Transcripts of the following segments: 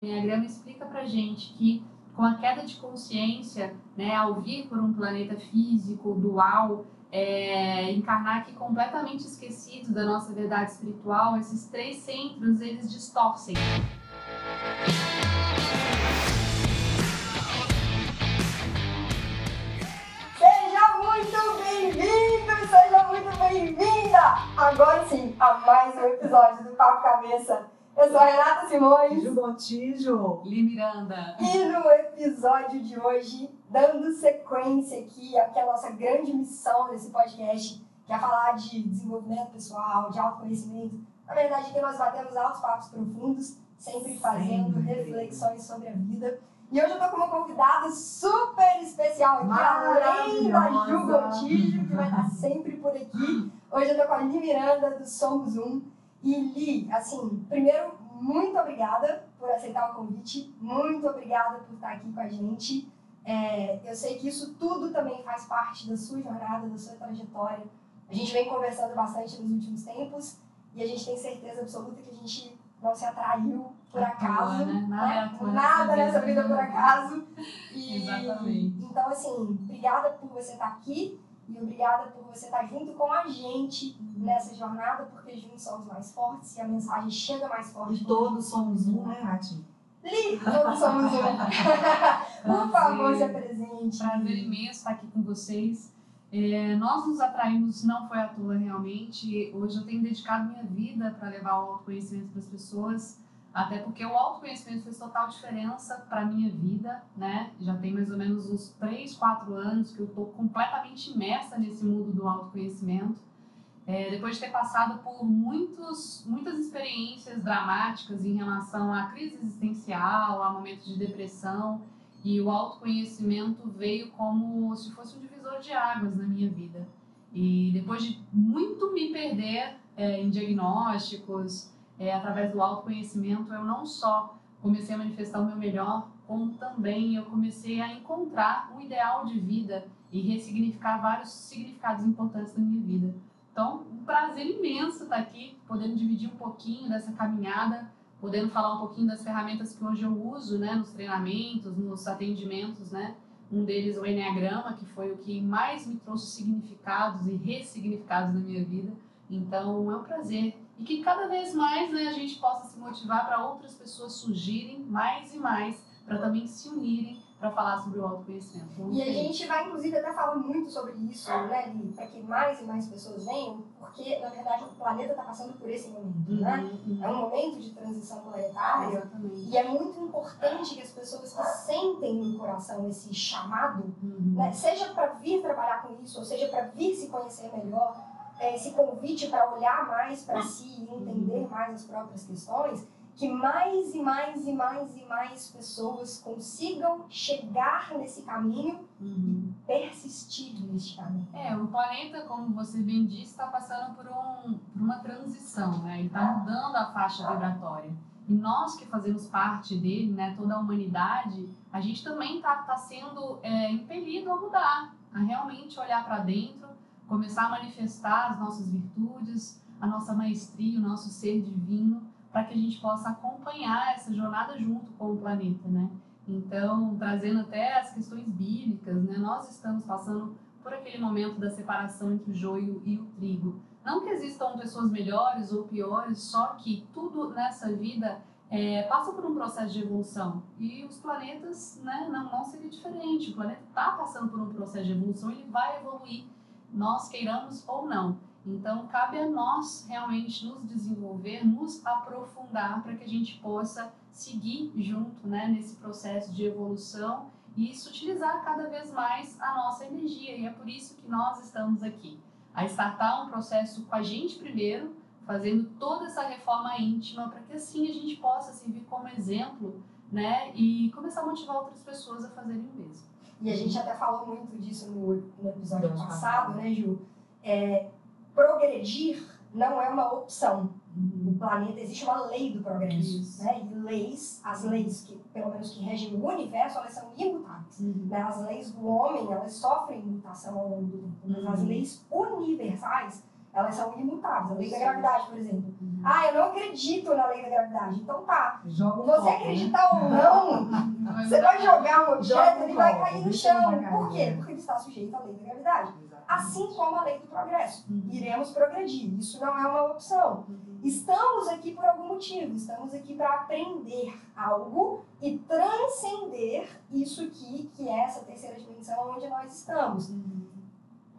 Enneagrama explica pra gente que com a queda de consciência, né, ao vir por um planeta físico, dual, é, encarnar aqui completamente esquecido da nossa verdade espiritual, esses três centros, eles distorcem. Seja muito bem-vindo, seja muito bem-vinda! Agora sim, a mais um episódio do Papo Cabeça eu sou a Renata Simões. Ju Gontijo. Li Miranda. E no episódio de hoje, dando sequência aqui àquela é nossa grande missão desse podcast, que é falar de desenvolvimento pessoal, de autoconhecimento. Na verdade, aqui nós batemos altos papos profundos, sempre fazendo sempre. reflexões sobre a vida. E hoje eu tô com uma convidada super especial aqui, além da Ju Gontijo, que vai estar sempre por aqui. Hoje eu tô com a Li Miranda, do Somos Um. E Li, assim, primeiro, muito obrigada por aceitar o convite, muito obrigada por estar aqui com a gente. É, eu sei que isso tudo também faz parte da sua jornada, da sua trajetória. A gente vem conversando bastante nos últimos tempos e a gente tem certeza absoluta que a gente não se atraiu por acaso. né? Nada, né? Nada nessa vida por acaso. E, Exatamente. Então, assim, obrigada por você estar aqui. E obrigada por você estar junto com a gente nessa jornada, porque juntos somos mais fortes e a mensagem chega mais forte. E todos somos um, né, Ratinho? Li, todos somos um. por favor, se apresente. Prazer imenso estar aqui com vocês. É, nós nos atraímos, não foi à toa realmente. Hoje eu tenho dedicado minha vida para levar o autoconhecimento para as pessoas. Até porque o autoconhecimento fez total diferença para minha vida, né? Já tem mais ou menos uns 3, 4 anos que eu estou completamente imersa nesse mundo do autoconhecimento. É, depois de ter passado por muitos, muitas experiências dramáticas em relação à crise existencial, a momentos de depressão, e o autoconhecimento veio como se fosse um divisor de águas na minha vida. E depois de muito me perder é, em diagnósticos, é, através do autoconhecimento, eu não só comecei a manifestar o meu melhor, como também eu comecei a encontrar um ideal de vida e ressignificar vários significados importantes da minha vida. Então, um prazer imenso estar aqui, podendo dividir um pouquinho dessa caminhada, podendo falar um pouquinho das ferramentas que hoje eu uso, né, nos treinamentos, nos atendimentos, né? Um deles o Enneagrama, que foi o que mais me trouxe significados e ressignificados na minha vida. Então, é um prazer e que cada vez mais né, a gente possa se motivar para outras pessoas surgirem mais e mais, para também se unirem para falar sobre o autoconhecimento. E a gente vai, inclusive, até falar muito sobre isso, né, Li, para que mais e mais pessoas venham, porque, na verdade, o planeta está passando por esse momento, uhum, né? Uhum. É um momento de transição planetária Exatamente. e é muito importante que as pessoas que sentem no coração esse chamado, uhum. né, seja para vir trabalhar com isso, ou seja para vir se conhecer melhor, esse convite para olhar mais para si e entender mais as próprias questões, que mais e mais e mais e mais pessoas consigam chegar nesse caminho uhum. e persistir nesse caminho. É, o planeta, como você bem disse, está passando por, um, por uma transição, né? Ele está mudando a faixa vibratória. E nós que fazemos parte dele, né, toda a humanidade, a gente também está tá sendo é, impelido a mudar, a realmente olhar para dentro começar a manifestar as nossas virtudes, a nossa maestria, o nosso ser divino, para que a gente possa acompanhar essa jornada junto com o planeta, né? Então, trazendo até as questões bíblicas, né? Nós estamos passando por aquele momento da separação entre o joio e o trigo. Não que existam pessoas melhores ou piores, só que tudo nessa vida é, passa por um processo de evolução. E os planetas, né, não, não seria diferente. O planeta está passando por um processo de evolução, ele vai evoluir nós queiramos ou não. Então, cabe a nós realmente nos desenvolver, nos aprofundar para que a gente possa seguir junto né, nesse processo de evolução e isso utilizar cada vez mais a nossa energia. E é por isso que nós estamos aqui. A startar um processo com a gente primeiro, fazendo toda essa reforma íntima para que assim a gente possa servir como exemplo né, e começar a motivar outras pessoas a fazerem o mesmo. E a gente até falou muito disso no, no episódio passado, né, Ju? É, progredir não é uma opção. Uhum. O planeta, existe uma lei do progresso. Isso. Né? E leis, as leis que, pelo menos que regem o universo, elas são imutáveis. Uhum. Né? As leis do homem, elas sofrem mutação ao longo do tempo. Mas as uhum. leis universais, elas são imutáveis. A lei da gravidade, por exemplo. Ah, eu não acredito na lei da gravidade. Então tá. Joga Você copo, né? acreditar ou não, você vai jogar um objeto, um ele vai cair no chão. Por quê? né? Porque ele está sujeito à lei da gravidade. Assim como a lei do progresso. Uhum. Iremos progredir. Isso não é uma opção. Estamos aqui por algum motivo. Estamos aqui para aprender algo e transcender isso aqui, que é essa terceira dimensão onde nós estamos.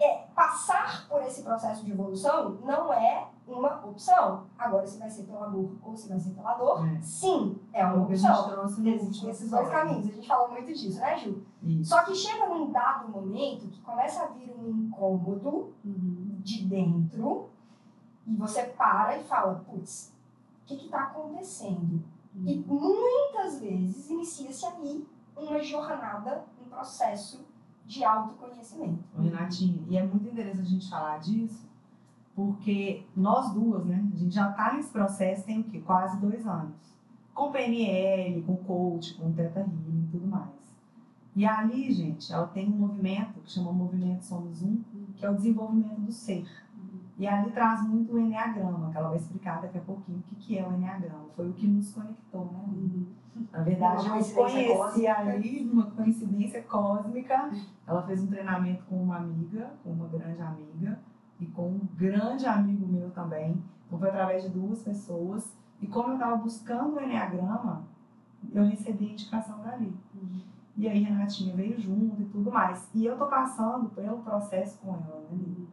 É, passar por esse processo de evolução não é uma opção. Agora, se vai ser pelo amor ou se vai ser pela dor, É. sim, é uma opção. Existem esses dois caminhos. A gente falou muito disso, né, Ju? Isso. Só que chega num dado momento que começa a vir um incômodo Uhum. de dentro e você para e fala, putz, o que está acontecendo? E muitas vezes inicia-se aí uma jornada, um processo de autoconhecimento. Ô, Renatinha, e é muito interessante a gente falar disso, porque nós duas, né, a gente já tá nesse processo tem o quê? Quase dois anos. Com PNL, com coach, com Teta Healing e tudo mais. E ali, gente, ela tem um movimento que chama Movimento Somos Um, que é o desenvolvimento do ser. E ali traz muito o Enneagrama, que ela vai explicar daqui a pouquinho o que, que é o Enneagrama. Foi o que nos conectou, né? Uhum. Na verdade, Uma eu conheci cósmica. ali uma coincidência cósmica. Ela fez um treinamento com uma amiga, com uma grande amiga, e com um grande amigo meu também. Então foi através de duas pessoas. E como eu estava buscando o Enneagrama, eu recebi a indicação dali. E aí Renatinha veio junto e tudo mais. E eu tô passando pelo processo com ela, né?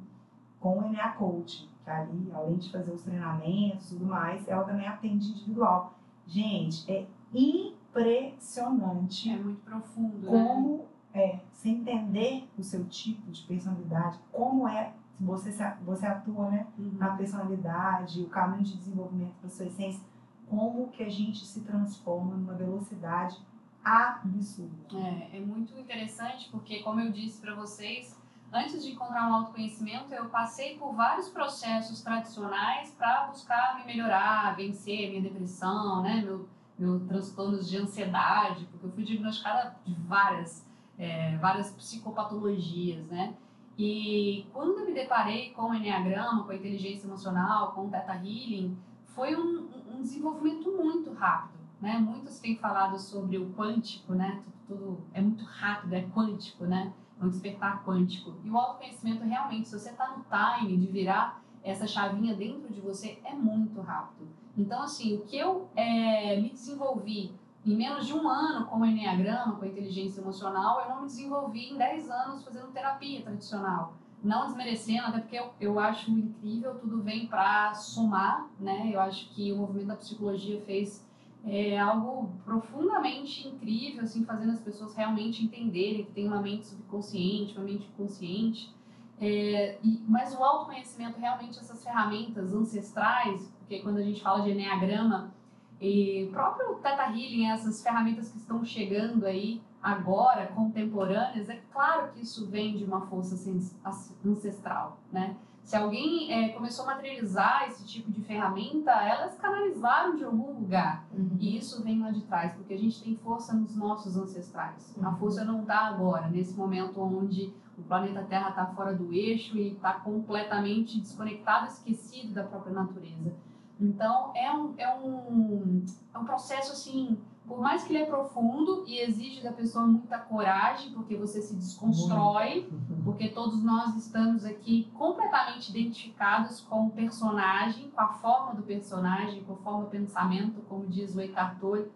Com o Enea Coach, que ali, além de fazer os treinamentos e tudo mais, ela também atende individual. Gente, é impressionante É muito profundo, né? como é você entender o seu tipo de personalidade, como é você você atua, né, Uhum. na personalidade, o caminho de desenvolvimento da sua essência, como que a gente se transforma numa velocidade absurda. É, é muito interessante porque, como eu disse para vocês, antes de encontrar um autoconhecimento, eu passei por vários processos tradicionais para buscar me melhorar, vencer minha depressão, né, meu, meu transtornos de ansiedade, porque eu fui diagnosticada de várias, é, várias psicopatologias, né? E quando eu me deparei com o Enneagrama, com a inteligência emocional, com o Theta Healing, foi um, um desenvolvimento muito rápido, né? Muitos têm falado sobre o quântico, né? Tudo, tudo é muito rápido, é quântico, né? Um despertar quântico. E o autoconhecimento realmente, se você está no time de virar essa chavinha dentro de você, é muito rápido. Então, assim, o que eu é, me desenvolvi em menos de um ano com o Enneagrama, com inteligência emocional, eu não me desenvolvi em 10 anos fazendo terapia tradicional. Não desmerecendo, até porque eu, eu acho incrível, tudo vem para somar, né? Eu acho que o movimento da psicologia fez é, algo profundamente incrível, assim, fazendo as pessoas realmente entenderem que tem uma mente subconsciente, uma mente consciente. É, e, mas o autoconhecimento, realmente, essas ferramentas ancestrais, porque quando a gente fala de Enneagrama, e próprio Teta Healing, essas ferramentas que estão chegando aí agora, contemporâneas, é claro que isso vem de uma força sens- ancestral, né? Se alguém é, começou a materializar esse tipo de ferramenta, elas canalizaram de algum lugar. E isso vem lá de trás, porque a gente tem força nos nossos ancestrais. A Uhum. força não está agora, nesse momento onde o planeta Terra está fora do eixo e está completamente desconectado, esquecido da própria natureza. Então, é um, é um, é um processo assim, por mais que ele é profundo e exige da pessoa muita coragem, porque você se desconstrói, porque todos nós estamos aqui completamente identificados com o personagem, com a forma do personagem, com a forma do pensamento, como diz o Eckhart Tolle.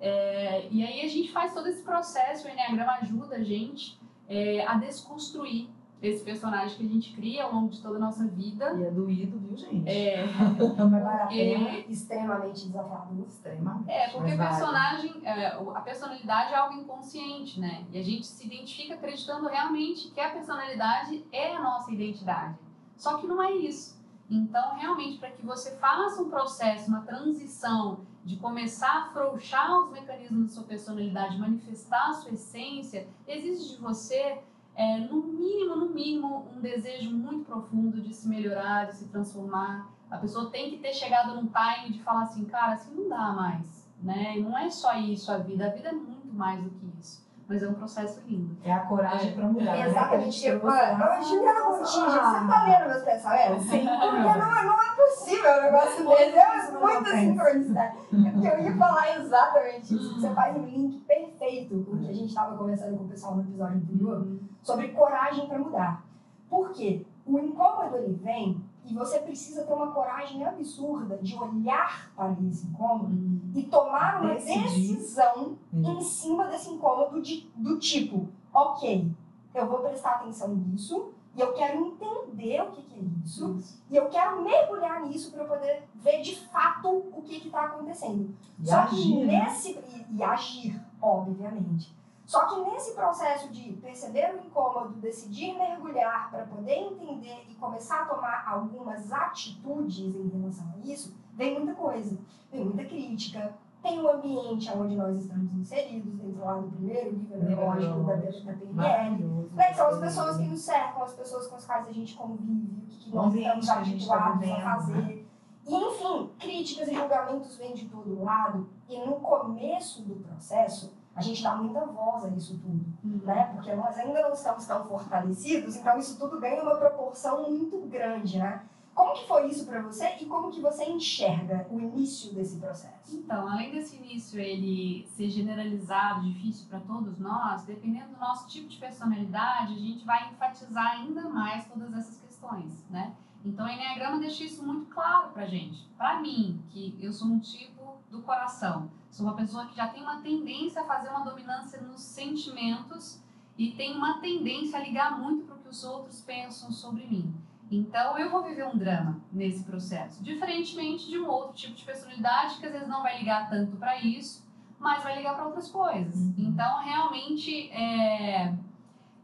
É, e aí a gente faz todo esse processo, o Enneagrama ajuda a gente é, a desconstruir esse personagem que a gente cria ao longo de toda a nossa vida. E é doído, viu, gente? É, Mas vale a porque- pena. Extremamente desafiador. Extremamente. É, porque Mas o vale. personagem, é, a personalidade é algo inconsciente, né? E a gente se identifica acreditando realmente que a personalidade é a nossa identidade. Só que não é isso. Então, realmente, para que você faça um processo, uma transição de começar a afrouxar os mecanismos da sua personalidade, manifestar a sua essência, exige de você, é, no mínimo, no mínimo, um desejo muito profundo de se melhorar, de se transformar, a pessoa tem que ter chegado num time de falar assim, cara, assim não dá mais, né? E não é só isso a vida, a vida é muito mais do que isso. Mas é um processo lindo. É a coragem para mudar. né? Exatamente. Que a gente trouxe Mano. Juliana Montijo, você tá lendo meus pensamentos? Sim. Porque não, não é possível um negócio desse. É muita sincronicidade. É porque eu ia falar exatamente isso. Você faz um link perfeito com o que a gente estava conversando com o pessoal no episódio anterior sobre coragem para mudar. Por quê? O incômodo ele vem e você precisa ter uma coragem absurda de olhar para esse incômodo e tomar uma Decidir. decisão Hum. em cima desse incômodo de, do tipo, ok, eu vou prestar atenção nisso e eu quero entender o que, que é isso e eu quero mergulhar nisso para poder ver de fato o que está acontecendo. E Só agir, que né? nesse. E, e agir, obviamente. Só que nesse processo de perceber o incômodo, decidir mergulhar para poder entender e começar a tomar algumas atitudes em relação a isso, vem muita coisa. Vem muita crítica, tem o ambiente onde nós estamos inseridos, dentro lá do primeiro nível neurológico da, da PNL. Né, que são as pessoas que nos cercam, as pessoas com as quais a gente convive, o que, nós estamos que a gente tá habituados a vivendo, fazer. E, enfim, críticas e julgamentos vêm de todo lado. E no começo do processo, a gente dá muita voz a isso tudo, né? Porque nós ainda não estamos tão fortalecidos, então isso tudo ganha uma proporção muito grande, né? Como que foi isso para você e como que você enxerga o início desse processo? Então, além desse início ele ser generalizado, difícil para todos nós, dependendo do nosso tipo de personalidade, a gente vai enfatizar ainda mais todas essas questões, né? Então, o Enneagrama deixa isso muito claro pra gente. Pra mim, que eu sou um tipo do coração, sou uma pessoa que já tem uma tendência a fazer uma dominância nos sentimentos e tem uma tendência a ligar muito para o que os outros pensam sobre mim. Então, eu vou viver um drama nesse processo, diferentemente de um outro tipo de personalidade que às vezes não vai ligar tanto para isso, mas vai ligar para outras coisas. Uhum. Então, realmente, é,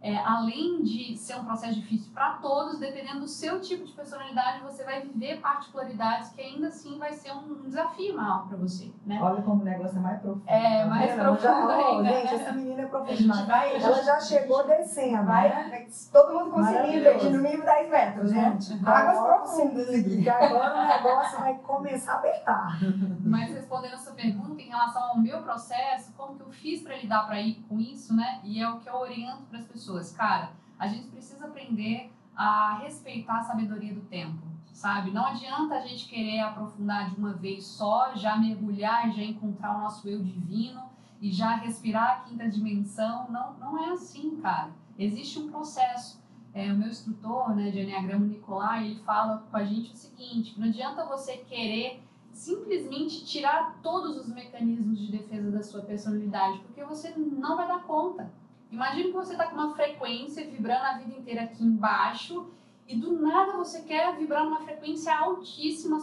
é, além de ser um processo difícil para todos, dependendo do seu tipo de personalidade, você vai viver particularidades que ainda assim vai ser um desafio maior para você, né? Olha como o negócio é mais profundo. É, tá mais já- profundo ó, ainda, Gente, né? essa menina é gente vai, Ela já chegou descendo, vai, né? todo mundo Maravilhoso. de no mínimo 10 metros, né? Gente, Águas agora- profundas aqui. que agora o negócio vai começar a apertar. Mas respondendo a sua pergunta em relação ao meu processo, como que eu fiz para lidar para ir com isso, né? E é o que eu oriento para as pessoas. Cara, a gente precisa aprender a respeitar a sabedoria do tempo, sabe? Não adianta a gente querer aprofundar de uma vez só, já mergulhar, já encontrar o nosso eu divino e já respirar a quinta dimensão. Não, não é assim, cara. Existe um processo. É, o meu instrutor né, de Enneagrama, Nicolai, ele fala com a gente o seguinte, não adianta você querer simplesmente tirar todos os mecanismos de defesa da sua personalidade, porque você não vai dar conta. Imagina que você está com uma frequência vibrando a vida inteira aqui embaixo e do nada você quer vibrar numa frequência altíssima,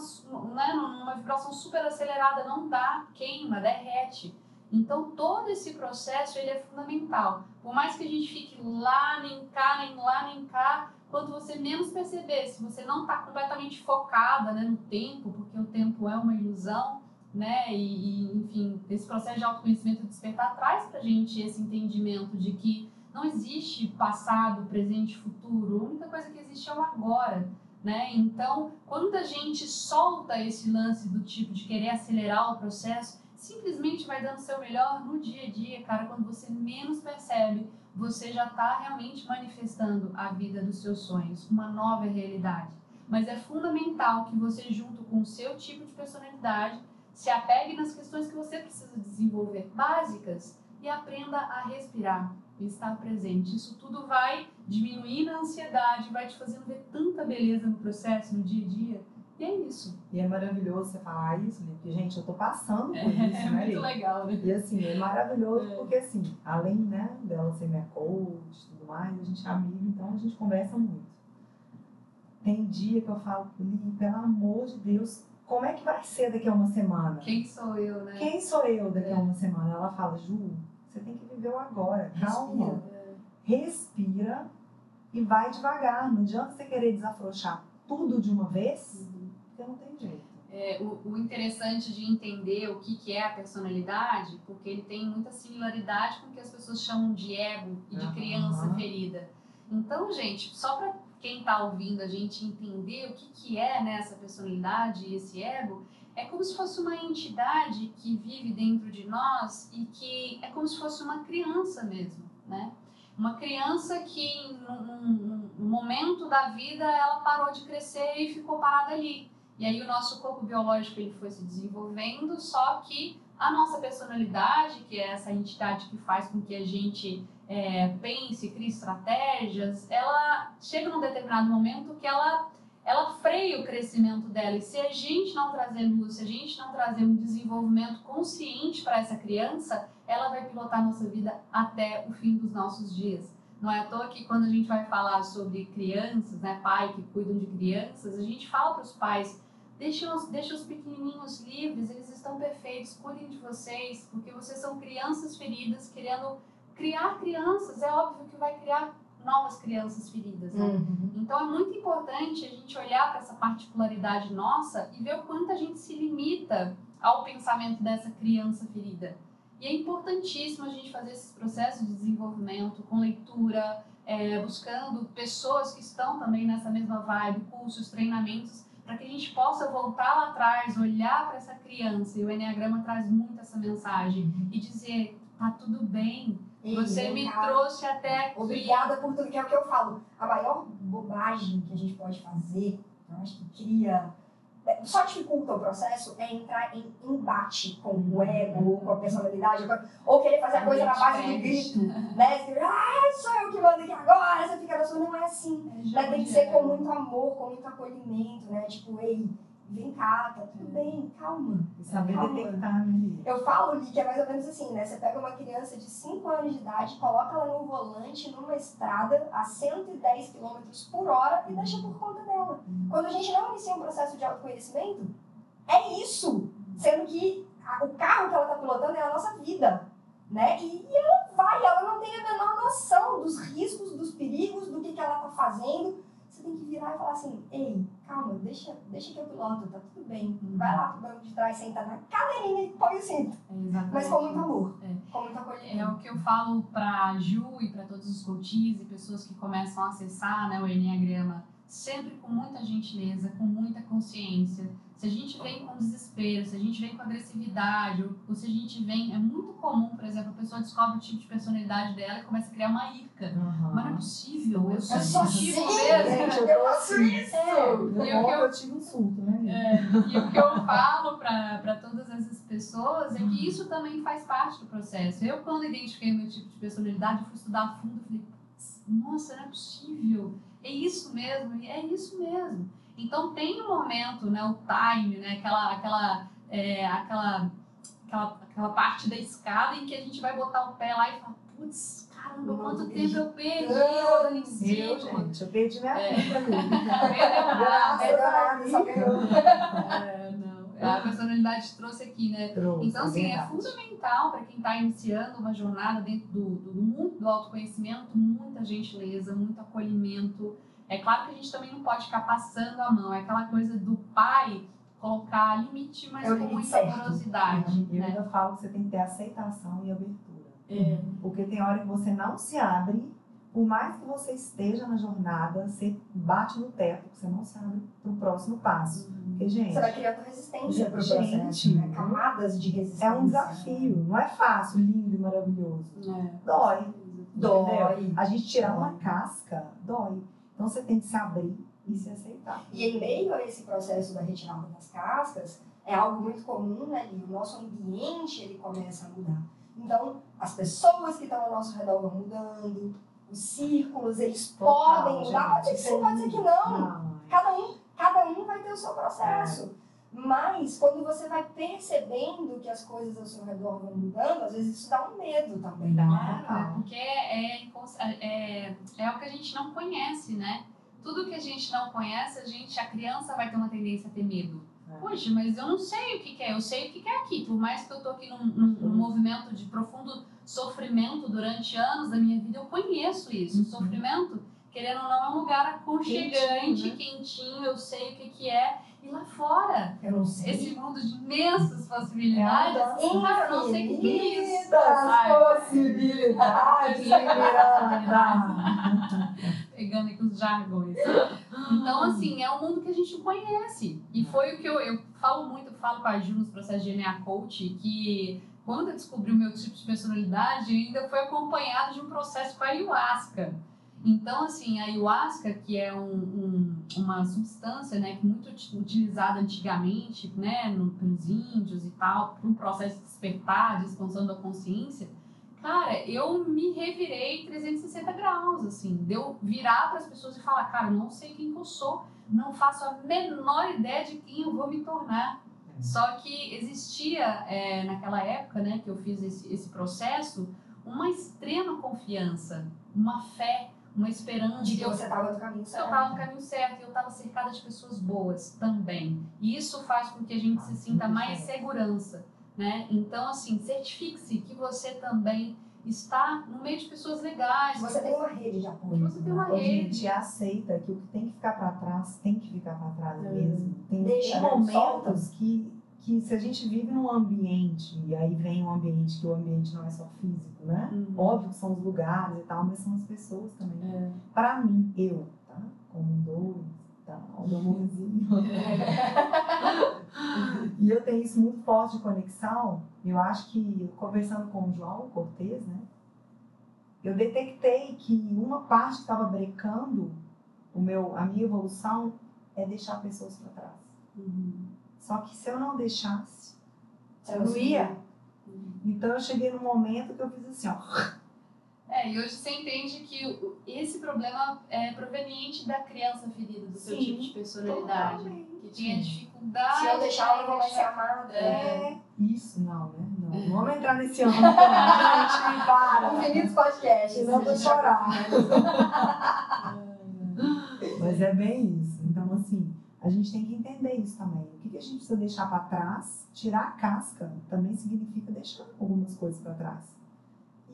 né, numa vibração super acelerada, não dá, queima, derrete. Então todo esse processo ele é fundamental. Por mais que a gente fique lá, nem cá, nem lá, nem cá, quanto você menos perceber, se você não está completamente focada né, no tempo, porque o tempo é uma ilusão, né? E, e, enfim, esse processo de autoconhecimento despertar traz pra gente esse entendimento de que não existe passado, presente, futuro. A única coisa que existe é o agora, né? Então, quando a gente solta esse lance do tipo de querer acelerar o processo, simplesmente vai dando seu melhor no dia a dia, cara, quando você menos percebe, você já está realmente manifestando a vida dos seus sonhos, uma nova realidade. Mas é fundamental que você, junto com o seu tipo de personalidade, se apegue nas questões que você precisa desenvolver, básicas, e aprenda a respirar e estar presente. Isso tudo vai diminuir a ansiedade, vai te fazendo ver tanta beleza no processo, no dia a dia. E é isso. E é maravilhoso você falar isso, né? Porque, gente, eu tô passando por É, isso, é né? muito Lê? legal, né? E assim, é maravilhoso É. porque assim, além né, dela ser minha coach e tudo mais, a gente é amigo, então a gente conversa muito. Tem dia que eu falo, Li, pelo amor de Deus, como é que vai ser daqui a uma semana? Quem sou eu, né? Quem sou eu daqui É. a uma semana? Ela fala, Ju, você tem que viver o agora, calma, respira e vai devagar. Não adianta você querer desafrouxar tudo de uma vez, porque não tem jeito. É, o, o interessante de entender o que, que é a personalidade, porque ele tem muita similaridade com o que as pessoas chamam de ego e de Aham. criança ferida. Então, gente, só para quem está ouvindo a gente entender o que, que é né, essa personalidade e esse ego, é como se fosse uma entidade que vive dentro de nós e que é como se fosse uma criança mesmo, né? Uma criança que, num, num momento da vida, ela parou de crescer e ficou parada ali. E aí o nosso corpo biológico ele foi se desenvolvendo, só que a nossa personalidade, que é essa entidade que faz com que a gente é, pense, crie estratégias, ela chega num determinado momento que ela ela freia o crescimento dela. E se a gente não trazer luz, se a gente não trazer um desenvolvimento consciente para essa criança, ela vai pilotar a nossa vida até o fim dos nossos dias. Não é à toa que quando a gente vai falar sobre crianças, né, pai que cuidam de crianças, a gente fala para os pais, deixem os, os pequenininhos livres, eles estão perfeitos, cuidem de vocês, porque vocês são crianças feridas querendo criar crianças. É óbvio que vai criar novas crianças feridas. Né? Uhum. Então é muito importante a gente olhar para essa particularidade nossa e ver o quanto a gente se limita ao pensamento dessa criança ferida. E é importantíssimo a gente fazer esses processos de desenvolvimento com leitura, é, buscando pessoas que estão também nessa mesma vibe, cursos, treinamentos, para que a gente possa voltar lá atrás, olhar para essa criança. E o Enneagrama traz muito essa mensagem e dizer: tá tudo bem, você me trouxe até aqui. Obrigada por tudo, que é o que eu falo. A maior bobagem que a gente pode fazer, eu acho que cria. É, só dificulta o processo é entrar em embate com o ego, com a personalidade, ou querer fazer a coisa na base do grito, né? Ah, sou eu que mando aqui agora, você fica na sua. Não é assim. É né? Tem que ser com muito amor, com muito acolhimento, né? Tipo, ei vem cá, tá tudo bem, calma. Saber calma. detectar, né? Eu falo, Li, que é mais ou menos assim, né? Você pega uma criança de 5 anos de idade, coloca ela num volante, numa estrada, a 110 km por hora e deixa por conta dela. Quando a gente não inicia um processo de autoconhecimento, é isso. Sendo que a, o carro que ela tá pilotando é a nossa vida. Né? E, e ela vai, ela não tem a menor noção dos riscos, dos perigos, do que, que ela tá fazendo você tem que virar e falar assim, ei, calma, deixa, deixa que eu piloto, tá tudo bem. Uhum. Vai lá pro banco de trás, senta na cadeirinha e põe o cinto. Mas com muito amor, é. com muito acolhimento. É o que eu falo pra Ju e para todos os coaches e pessoas que começam a acessar né, o Enneagrama, sempre com muita gentileza, com muita consciência, se a gente vem com desespero, se a gente vem com agressividade, ou, se a gente vem. É muito comum, por exemplo, a pessoa descobre o tipo de personalidade dela e começa a criar uma irca. Uhum. Mas não é possível, eu sou é só assim mesmo. Eu faço isso! É, eu, eu, eu tive um surto, né? É, e o que eu falo para todas essas pessoas é que isso também faz parte do processo. Eu, quando identifiquei meu tipo de personalidade, fui estudar a fundo e falei, nossa, não é possível. É isso mesmo, é isso mesmo. Então tem um momento, né, o time, né, aquela, aquela, é, aquela, aquela, aquela parte da escada em que a gente vai botar o pé lá e falar, putz, caramba, quanto tempo eu perdi eu em cima. Eu, gente, eu perdi minha é. vida. é, não. A personalidade trouxe aqui, né? Trouxe, então, assim, é fundamental para quem está iniciando uma jornada dentro do, do mundo do autoconhecimento, muita gentileza, muito acolhimento, é claro que a gente também não pode ficar passando a mão, é aquela coisa do pai colocar limite, mas é com muita certo. amorosidade. Eu, né? ainda falo que você tem que ter aceitação e abertura. É. Porque tem hora que você não se abre, por mais que você esteja na jornada, você bate no teto, você não se abre para o próximo passo. Uhum. Porque, gente, você vai criando resistência para o processo, né? camadas de resistência. É um desafio, não é fácil, lindo e maravilhoso. É. Dói. Dói. A gente tirar uma casca, dói. Então você tem que se abrir e se aceitar. E em meio a esse processo da retirada das cascas, é algo muito comum, né, O nosso ambiente ele começa a mudar. Então, as pessoas que estão ao nosso redor vão mudando, os círculos, eles Total, podem mudar. Pode ser que sim, pode ser que não. não. Cada, um, cada um vai ter o seu processo. É. Mas quando você vai percebendo que as coisas ao seu redor vão mudando, às vezes isso dá um medo também. Claro, é porque é, é, é o que a gente não conhece, né? Tudo que a gente não conhece, a gente, a criança vai ter uma tendência a ter medo. É. Poxa, mas eu não sei o que, que, é, eu sei o que, que é aqui. Por mais que eu tô aqui num, num, num, movimento de profundo sofrimento durante anos da minha vida, eu conheço isso. Uhum. O sofrimento, querendo ou não, é um lugar aconchegante, quentinho, né? quentinho eu sei o que, que é. E lá fora, esse mundo de imensas possibilidades, é cara, eu não sei o que é isso. possibilidades, Miranda! pegando aqui os jargões. Então, assim, é um mundo que a gente conhece. E foi o que eu, eu falo muito, eu falo com a Ju nos processos de DNA Coach, que quando eu descobri o meu tipo de personalidade, ainda foi acompanhado de um processo com a ayahuasca. Então, assim, a ayahuasca, que é um, um, uma substância né, muito utilizada antigamente né, no, pelos índios e tal, para um processo de despertar, de expansão da consciência, cara, eu me revirei 360 graus, assim, deu virar para as pessoas e falar, cara, não sei quem eu sou, não faço a menor ideia de quem eu vou me tornar. É. Só que existia, é, naquela época né, que eu fiz esse, esse processo, uma extrema confiança, uma fé, uma esperança. De que eu, você estava no caminho certo. Eu estava no caminho certo e eu estava cercada de pessoas boas também. E isso faz com que a gente se sinta mais segurança, né? Então, assim, certifique-se que você também está no meio de pessoas legais. Você tem uma rede de apoio. Você tem uma Hoje rede. A gente aceita que o que tem que ficar para trás tem que ficar para trás hum. mesmo. Tem, Deixa, tem momentos que que se a gente vive num ambiente, e aí vem um ambiente que o ambiente não é só físico, né? Uhum. Óbvio que são os lugares e tal, mas são as pessoas também. É. Para mim, eu, tá? Como dois, tá? Olha o amorzinho. e eu tenho isso muito forte de conexão. Eu acho que, conversando com o João Cortez, né? Eu detectei que uma parte que estava brecando o meu, a minha evolução é deixar pessoas para trás. Uhum. Só que se eu não deixasse, eu não ia. Então eu cheguei no momento que eu fiz assim, ó. É, e hoje você entende que esse problema é proveniente da criança ferida, do seu Sim, tipo de personalidade. Totalmente. Que tinha dificuldade. Se eu deixar, ela não vai ser amada. É. é. Isso, não, né? Não. É. Vamos entrar nesse ano. gente, para. Infinitos podcasts. Não vou chorar. Mas é bem isso. Então, assim, a gente tem que entender isso também. Que a gente precisa deixar para trás? Tirar a casca também significa deixar algumas coisas para trás.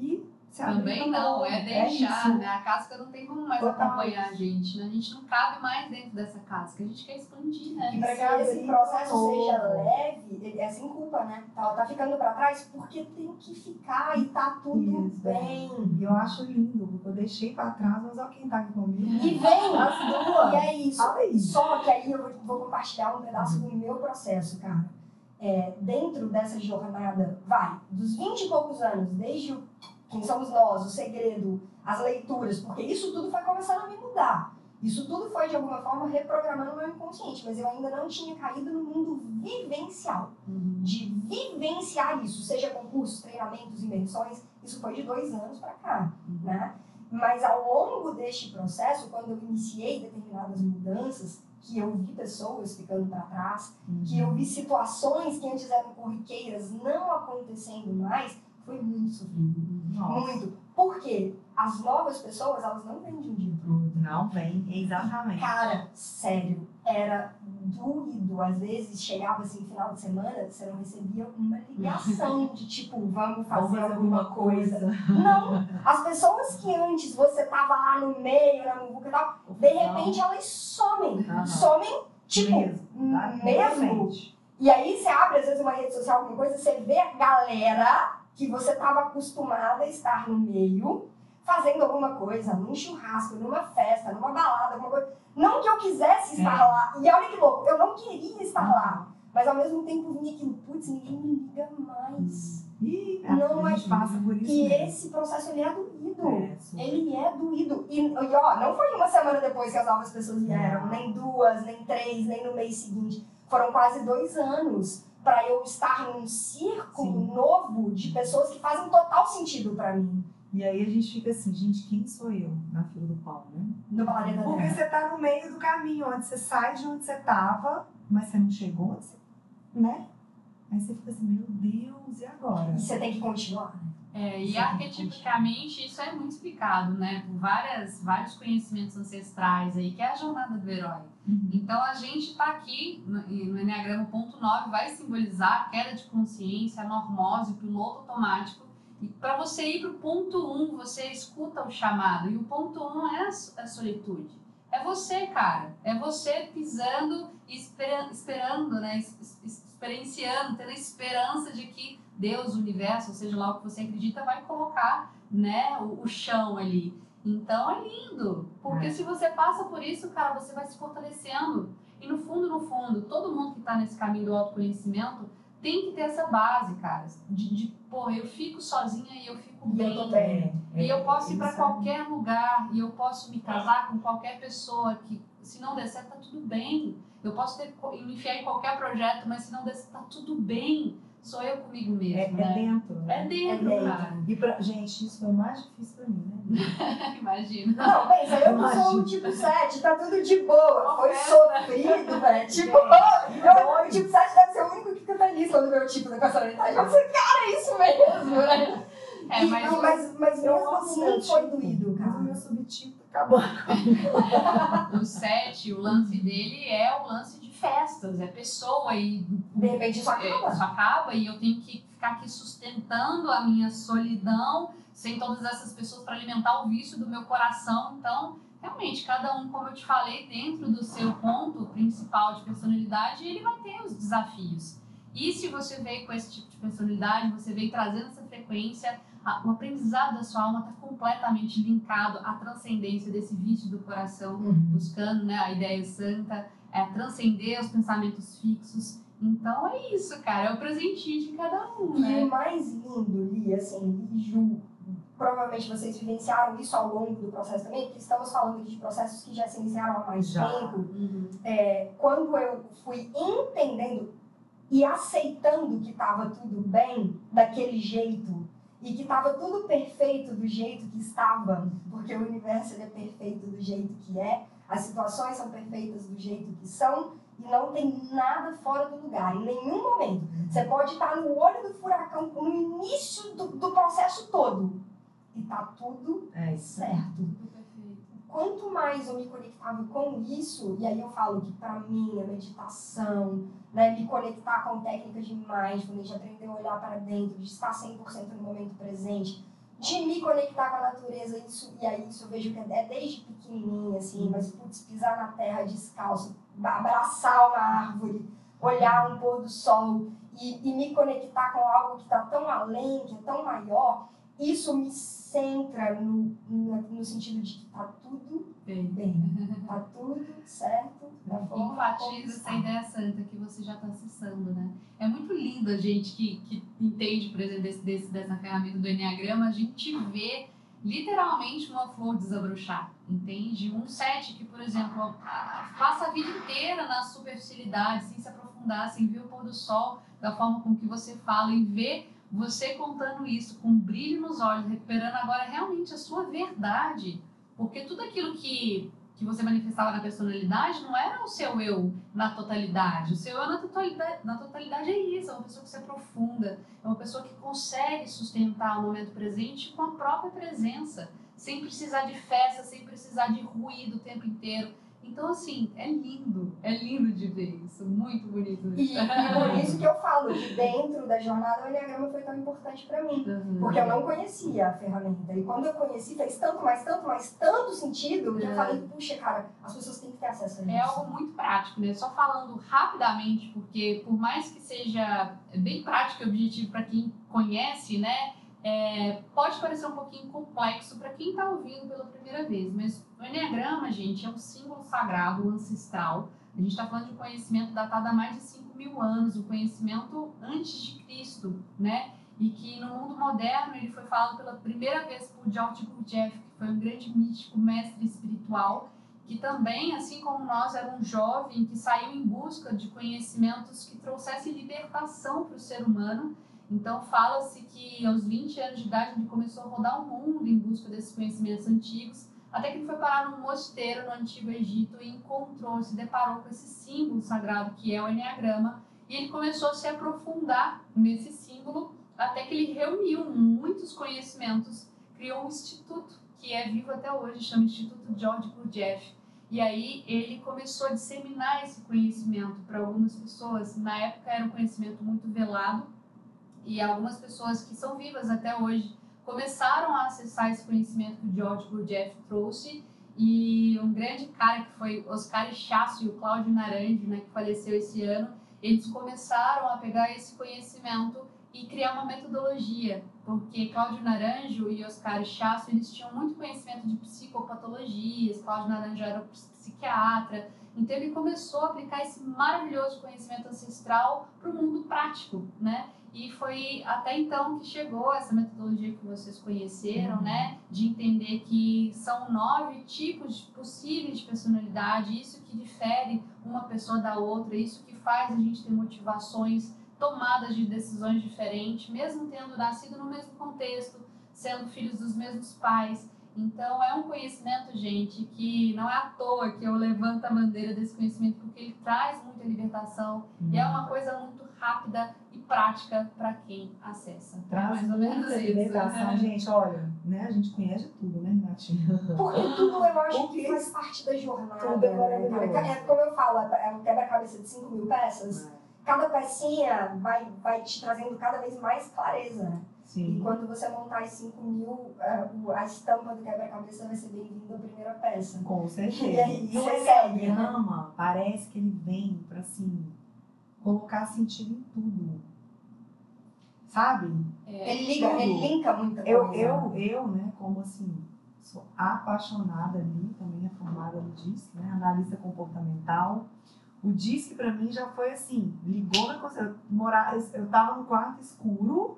E também não, é, é deixar, é né? A casca não tem como mais Total. acompanhar a gente, né? A gente não cabe mais dentro dessa casca, a gente quer expandir, né? E para que esse processo seja leve, é sem culpa, né? Ela tá ficando para trás porque tem que ficar e tá tudo Isso, bem. E eu acho lindo, eu deixei para trás, mas olha quem tá aqui comigo. E vem as duas. E é isso. Aí. Só que aí eu vou compartilhar um pedaço do meu processo, cara. É, dentro dessa jornada, vai, dos 20 e poucos anos, desde o quem somos nós, o segredo, as leituras, porque isso tudo foi começando a me mudar. Isso tudo foi, de alguma forma, reprogramando o meu inconsciente, mas eu ainda não tinha caído no mundo vivencial. Uhum. De vivenciar isso, seja concursos, treinamentos, invenções, isso foi de dois anos para cá, uhum. né? Mas ao longo deste processo, quando eu iniciei determinadas mudanças, que eu vi pessoas ficando para trás, uhum. que eu vi situações que antes eram corriqueiras não acontecendo mais, foi muito sofrido. Nossa. Muito. Por quê? As novas pessoas, elas não vêm de um dia pro outro. Não vem, exatamente. Cara, sério, era doído. Às vezes chegava assim, final de semana, você não recebia uma ligação de tipo, vamos fazer vamos alguma coisa. coisa. Não. As pessoas que antes você tava lá no meio, na muvuca e tal, de repente elas somem. Uhum. Somem, tipo, mesmo. Mesmo. E aí você abre, às vezes, uma rede social, alguma coisa, você vê a galera que você estava acostumada a estar no meio, fazendo alguma coisa, num churrasco, numa festa, numa balada, alguma coisa. Não que eu quisesse estar é. lá. E olha que louco, eu não queria estar lá. Mas ao mesmo tempo vinha aquilo, putz, ninguém me liga mais. Ih, não é passa por isso. E mesmo. esse processo ele é doído. É, ele é doído. E, e ó, não foi uma semana depois que as novas pessoas vieram, nem duas, nem três, nem no mês seguinte. Foram quase dois anos para eu estar num círculo Sim. novo de pessoas que fazem total sentido para mim. E aí a gente fica assim, gente, quem sou eu na fila do pão, né? No planeta Porque você tá no meio do caminho, onde você sai de onde você tava, mas você não chegou, você, né? Aí você fica assim, meu Deus, e agora? E você tem que continuar, né? É, e arquetipicamente isso é muito explicado, né? Por várias, vários conhecimentos ancestrais aí, que é a jornada do herói. Uhum. Então a gente está aqui no, no Enneagrama ponto 9, vai simbolizar a queda de consciência, a normose, o piloto automático. E para você ir para o ponto 1, um, você escuta o chamado. E o ponto 1 um é a, a solitude. É você, cara. É você pisando e espera, esperando, né? Experienciando, tendo a esperança de que Deus, o universo, ou seja lá o que você acredita, vai colocar né, o, o chão ali. Então é lindo, porque É. se você passa por isso, cara, você vai se fortalecendo. E no fundo, no fundo, todo mundo que está nesse caminho do autoconhecimento tem que ter essa base, cara, de, de pô, eu fico sozinha e eu fico E eu bem. tô bem. E eu posso ir para é- qualquer lugar, e eu posso me casar com qualquer pessoa que, se não der certo, tá tudo bem. Eu posso ter, me enfiar em qualquer projeto, mas se não der certo, tá tudo bem. Sou eu comigo mesmo, É, é né? dentro, né? É dentro, É dentro. cara. E pra, gente, isso foi o mais difícil pra mim, né? Imagina. Não, pensa, eu não sou o tipo 7, tá tudo de boa. Foi Oferta. sofrido, velho. Tipo, eu, o tipo 7 deve ser o único que fica feliz quando vê o tipo da personalidade. Eu falei, cara, é isso mesmo, né? É, mas, não, mas, mas mesmo assim foi tipo, doído, Mas o cara. meu subtipo acabou. o 7, o lance dele é o lance de festas, é pessoa e De repente isso é, acaba. isso acaba e eu tenho que ficar aqui sustentando a minha solidão sem todas essas pessoas para alimentar o vício do meu coração. Então, realmente, cada um, como eu te falei, dentro do seu ponto principal de personalidade, ele vai ter os desafios. E se você veio com esse tipo de personalidade, você veio trazendo essa frequência, o aprendizado da sua alma está completamente linkado à transcendência desse vício do coração Uhum. buscando né, a ideia santa, é, transcender os pensamentos fixos. Então é isso, cara, é o presentinho de cada um, E né? o mais lindo, Li, assim, Li, Ju, provavelmente vocês vivenciaram isso ao longo do processo também, porque estamos falando aqui de processos que já se iniciaram há mais Já. tempo. Uhum. É, quando eu fui entendendo e aceitando que estava tudo bem daquele jeito e que estava tudo perfeito do jeito que estava, porque o universo é perfeito do jeito que é, as situações são perfeitas do jeito que são e não tem nada fora do lugar, em nenhum momento. Você pode estar no olho do furacão, no início do, do processo todo, e tá tudo É isso. certo quanto mais eu me conectava com isso, e aí eu falo que para mim a meditação, né, me conectar com técnicas de mindfulness, de aprender a olhar para dentro, de estar 100% no momento presente, de me conectar com a natureza, isso, e aí isso eu vejo que é desde pequenininha, assim, mas putz, pisar na terra descalço, abraçar uma árvore, olhar um pôr do sol e, e me conectar com algo que está tão além, que é tão maior, isso me centra no, no, no sentido de que tá tudo Bem. bem, tá tudo certo forma como Enfatiza essa ideia santa que você já está acessando, né? É muito lindo a gente que, que entende, por exemplo, desse, desse, dessa ferramenta do Enneagrama, a gente vê literalmente uma flor desabrochar, entende? Um set que, por exemplo, passa a vida inteira na superficialidade, sem se aprofundar, sem ver o pôr do sol da forma com que você fala e ver você contando isso com um brilho nos olhos, recuperando agora realmente a sua verdade. Porque tudo aquilo que, que você manifestava na personalidade não era o seu eu na totalidade. O seu eu na totalidade, na totalidade é isso, é uma pessoa que se aprofunda, é uma pessoa que consegue sustentar o momento presente com a própria presença, sem precisar de festa, sem precisar de ruído o tempo inteiro. Então, assim, é lindo, é lindo de ver isso, muito bonito. E, e por isso que eu falo que dentro da jornada o Enneagrama foi tão importante para mim. Uhum. Porque eu não conhecia a ferramenta. E quando eu conheci, fez tanto, mais tanto, mais tanto sentido que eu É. falei, puxa, cara, as pessoas têm que ter acesso a isso. É algo muito prático, né? Só falando rapidamente, porque por mais que seja bem prático e objetivo para quem conhece, né? é, pode parecer um pouquinho complexo para quem está ouvindo pela primeira vez, mas o Enneagrama, gente, é um símbolo sagrado, ancestral. A gente está falando de um conhecimento datado há mais de 5 mil anos, um conhecimento antes de Cristo, né? E que no mundo moderno ele foi falado pela primeira vez por George Gurdjieff, que foi um grande místico, mestre espiritual, que também, assim como nós, era um jovem que saiu em busca de conhecimentos que trouxessem libertação para o ser humano. Então, fala-se que aos 20 anos de idade ele começou a rodar o mundo em busca desses conhecimentos antigos, até que ele foi parar num mosteiro no Antigo Egito e encontrou, se deparou com esse símbolo sagrado que é o Enneagrama, e ele começou a se aprofundar nesse símbolo, até que ele reuniu muitos conhecimentos, criou um instituto que é vivo até hoje, chama Instituto George Gurdjieff. E aí ele começou a disseminar esse conhecimento para algumas pessoas. Na época era um conhecimento muito velado e algumas pessoas que são vivas até hoje começaram a acessar esse conhecimento que o George Gurdjieff trouxe. E um grande cara que foi Oscar Ichaço e o Cláudio Naranjo, né, que faleceu esse ano, eles começaram a pegar esse conhecimento e criar uma metodologia, porque Cláudio Naranjo e Oscar Chasso, eles tinham muito conhecimento de psicopatologias, Cláudio Naranjo era psiquiatra, então ele começou a aplicar esse maravilhoso conhecimento ancestral para o mundo prático, né? E foi até então que chegou essa metodologia que vocês conheceram, né? De entender que são nove tipos possíveis de personalidade, isso que difere uma pessoa da outra, isso que faz a gente ter motivações tomadas de decisões diferentes, mesmo tendo nascido no mesmo contexto, sendo filhos dos mesmos pais. Então, é um conhecimento, gente, que não é à toa que eu levanto a bandeira desse conhecimento, porque ele traz muita libertação Hum. e é uma coisa muito rápida e prática para quem acessa. Traz mais ou menos muita isso, libertação, né? gente. Olha, né? A gente conhece tudo, né, Renatinha? Porque tudo eu acho que faz parte da jornada. tudo é né, maravilhoso. É como eu falo, é um quebra-cabeça de 5 mil peças. Cada pecinha vai, vai te trazendo cada vez mais clareza. Né? E Sim. quando você montar as 5 mil, o- a estampa do quebra-cabeça vai ser bem-vinda à primeira peça. Com certeza. E aí E o você segue, né? Enneagrama parece que ele vem pra, assim, colocar sentido em tudo. Sabe? É, Ele liga, tudo. ele linka muita coisa. Eu, eu, eu, né, como assim, sou apaixonada ali, também é formada no DISC, né, analista comportamental. O DISC pra mim já foi assim, ligou na coisa. Eu, morava, eu tava no quarto escuro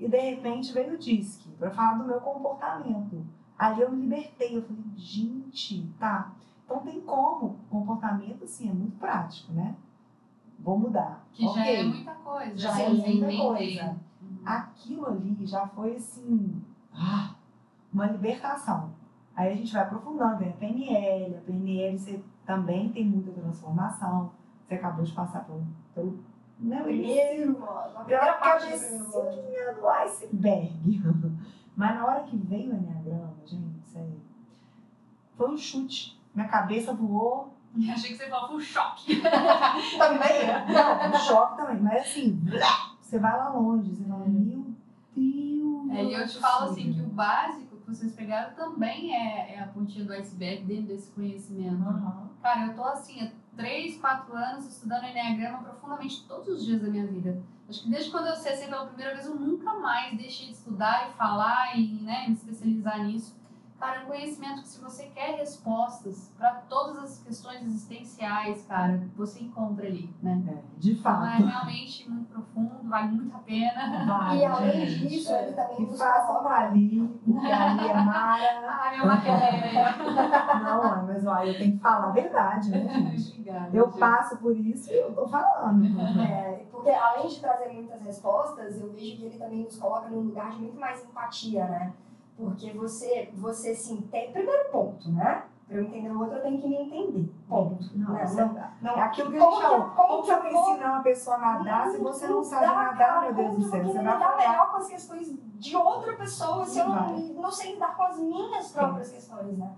e de repente veio o DISC pra falar do meu comportamento. Ali eu me libertei, eu falei, gente, tá. Então tem como. Comportamento, assim, é muito prático, né? Vou mudar. que já Ok. é muita coisa. Já assim, é muita coisa. Uhum. aquilo ali já foi assim, ah, uma libertação. Aí a gente vai aprofundando, vem a PNL, a PNL você também tem muita transformação. Você acabou de passar pelo, pelo né, o Primeiro, a primeira cabecinha do iceberg. Mas na hora que veio o Enneagrama, gente, sério, foi um chute. Minha cabeça voou. Achei que você falou, foi um choque. Também, né? Não, um choque também, mas assim, blá, você vai lá longe, você fala, meu Deus. É, e eu te não falo é assim que o básico que vocês pegaram também é, é a pontinha do iceberg dentro desse conhecimento. Aham. Cara, eu tô assim, 3, 4 anos estudando Enneagrama profundamente todos os dias da minha vida. Acho que desde quando eu acessei pela primeira vez, eu nunca mais deixei de estudar e falar e né, me especializar nisso. Cara, é um conhecimento que se você quer respostas para todas as questões existenciais, cara, você encontra ali, né? É, de Então é fato. realmente muito profundo, vale muito a pena. Vai, E além gente. disso, ele também E nos façam coloca ali, porque ali é Mara. Ah, meu maquinário. Não, mas olha, eu tenho que falar a verdade, né, gente? Obrigada. Eu gente. passo por isso e eu tô falando. É, porque além de trazer muitas respostas, eu vejo que ele também nos coloca num lugar de muito mais empatia, né? Porque você, você sim, tem. Primeiro ponto, né? Pra eu entender o outro, eu tenho que me entender. Ponto. Não, Né? Não, é, não, é aquilo que a gente falou. como que eu vou ensinar uma pessoa a nadar se você não sabe dá, nadar, cara, meu Deus do céu? Você vai falar. melhor com as questões de outra pessoa se eu não, não sei lidar com as minhas próprias questões, né?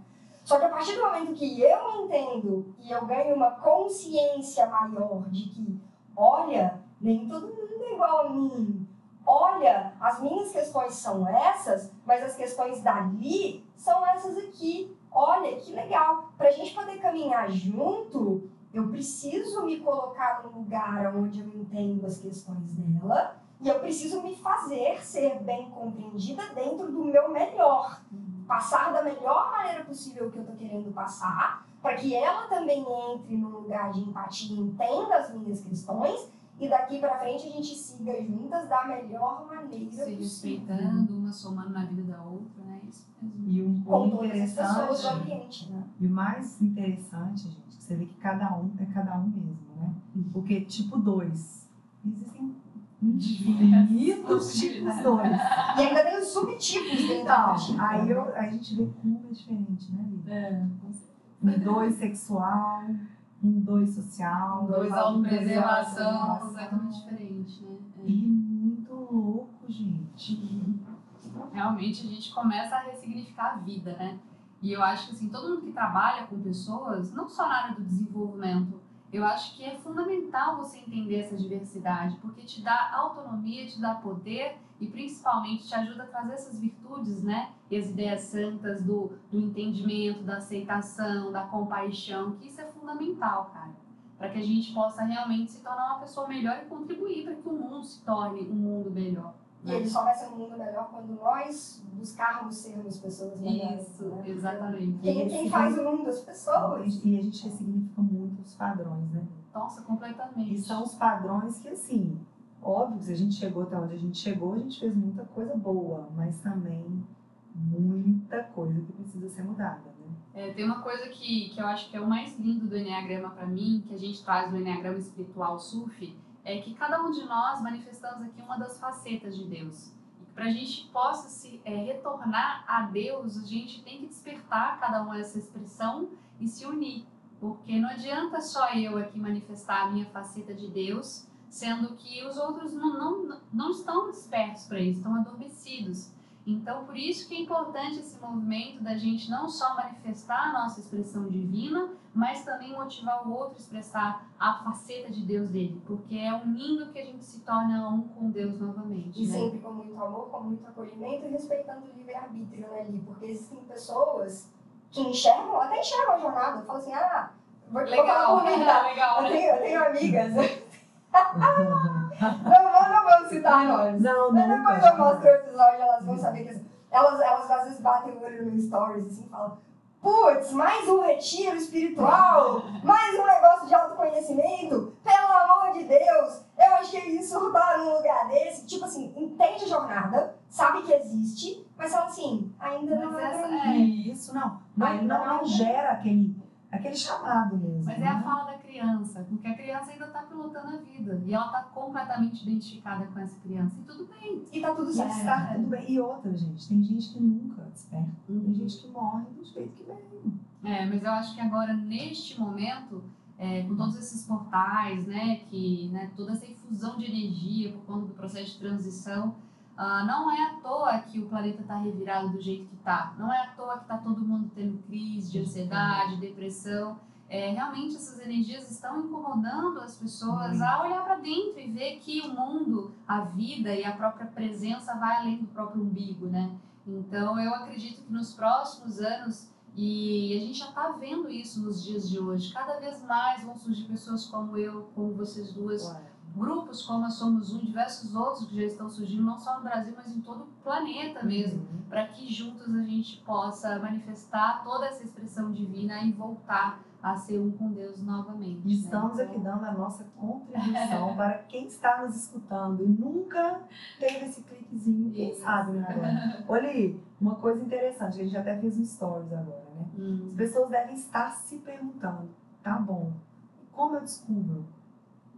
Só que a partir do momento que eu entendo e eu ganho uma consciência maior de que, olha, nem todo mundo é igual a mim. Olha, as minhas questões são essas, mas as questões dali são essas aqui. Olha, que legal. Para a gente poder caminhar junto, eu preciso me colocar num lugar onde eu entendo as questões dela e eu preciso me fazer ser bem compreendida dentro do meu melhor. Passar da melhor maneira possível que eu tô querendo passar, para que ela também entre num lugar de empatia, entenda as minhas questões e daqui para frente a gente siga juntas da melhor maneira Se respeitando, uma somando na vida da outra, né? Isso mesmo. E um Com ponto interessante, ambiente, né? e o mais interessante, gente, que você vê que cada um é cada um mesmo, né? Porque tipo 2, existem infinitos tipos 2. E ainda tem os subtipos dentro Então, aí eu, a gente vê como é diferente, né, Lívia? É, Um 2 sexual, um 2 social, dois autopreservação, autopreservação completamente diferente, né? É. E muito louco, gente. Realmente a gente começa a ressignificar a vida, né? E eu acho que assim, todo mundo que trabalha com pessoas, não só na área do desenvolvimento, eu acho que é fundamental você entender essa diversidade, porque te dá autonomia, te dá poder e principalmente te ajuda a trazer essas virtudes, né? E as ideias santas do, do entendimento, da aceitação, da compaixão, que isso é fundamental, cara. para que a gente possa realmente se tornar uma pessoa melhor e contribuir para que o mundo se torne um mundo melhor. E ele só vai ser um mundo melhor quando nós buscarmos sermos pessoas melhores. Isso, né? exatamente. Quem, quem faz o mundo? As pessoas. E a gente ressignifica muito os padrões, né? Nossa, completamente. E são os padrões que, assim, óbvio que se a gente chegou até onde a gente chegou, a gente fez muita coisa boa, mas também muita coisa que precisa ser mudada, né? É, tem uma coisa que, que eu acho que é o mais lindo do Enneagrama para mim, que a gente traz no Enneagrama Espiritual SUF, é que cada um de nós manifestamos aqui uma das facetas de Deus. E para a gente possa se é, retornar a Deus, a gente tem que despertar cada uma essa expressão e se unir. Porque não adianta só eu aqui manifestar a minha faceta de Deus, sendo que os outros não, não, não estão despertos para isso, estão adormecidos. Então, por isso que é importante esse movimento da gente não só manifestar a nossa expressão divina, mas também motivar o outro a expressar a faceta de Deus dele, porque é unindo que a gente se torna um com Deus novamente. E né? sempre com muito amor, com muito acolhimento e respeitando o livre-arbítrio né, ali. Porque existem pessoas que enxergam, até enxergam a jornada, falam assim, ah, vou, vou falar Legal, por mim, tá? legal, Eu né? tenho, eu tenho amigas. Não, vou- não vamos citar nomes. Não, Mas não. depois eu mostro o episódio, elas vão saber que elas, elas às vezes batem o olho no stories assim, e falam: Putz, mais um retiro espiritual, mais um negócio de autoconhecimento, pelo amor de Deus, eu achei isso tá num lugar desse. Tipo assim, entende a jornada, sabe que existe, mas fala assim, ainda não Mas é. essa é-. Isso, não. Não, Ainda não, não. não gera aquele, aquele chamado mesmo. Mas é né? a fala da criança, porque a criança ainda está pilotando a vida e ela está completamente identificada com essa criança. E tudo bem. E tá tudo certo. está tudo bem. E outra, gente, tem gente que nunca desperta. Tem gente que morre do jeito que veio. É, mas eu acho que agora, neste momento, é, com todos esses portais, né, que, né, toda essa infusão de energia por conta do processo de transição, ah, não é à toa que o planeta está revirado do jeito que está. Não é à toa que está todo mundo tendo crise de ansiedade, depressão. É, realmente essas energias estão incomodando as pessoas a olhar para dentro e ver que o mundo, a vida e a própria presença vai além do próprio umbigo, né? Então eu acredito que nos próximos anos e a gente já está vendo isso nos dias de hoje. Cada vez mais vão surgir pessoas como eu, como vocês duas, grupos como a Somos Um, diversos outros que já estão surgindo, não só no Brasil, mas em todo o planeta mesmo, Uhum. para que juntos a gente possa manifestar toda essa expressão divina e voltar a ser um com Deus novamente. E Estamos né? aqui dando a nossa contribuição para quem está nos escutando e nunca teve esse cliquezinho, quem sabe, né, agora. Olha, uma coisa interessante, que a gente até fez um stories agora, né? As Hum, pessoas devem estar se perguntando, tá bom, como eu descubro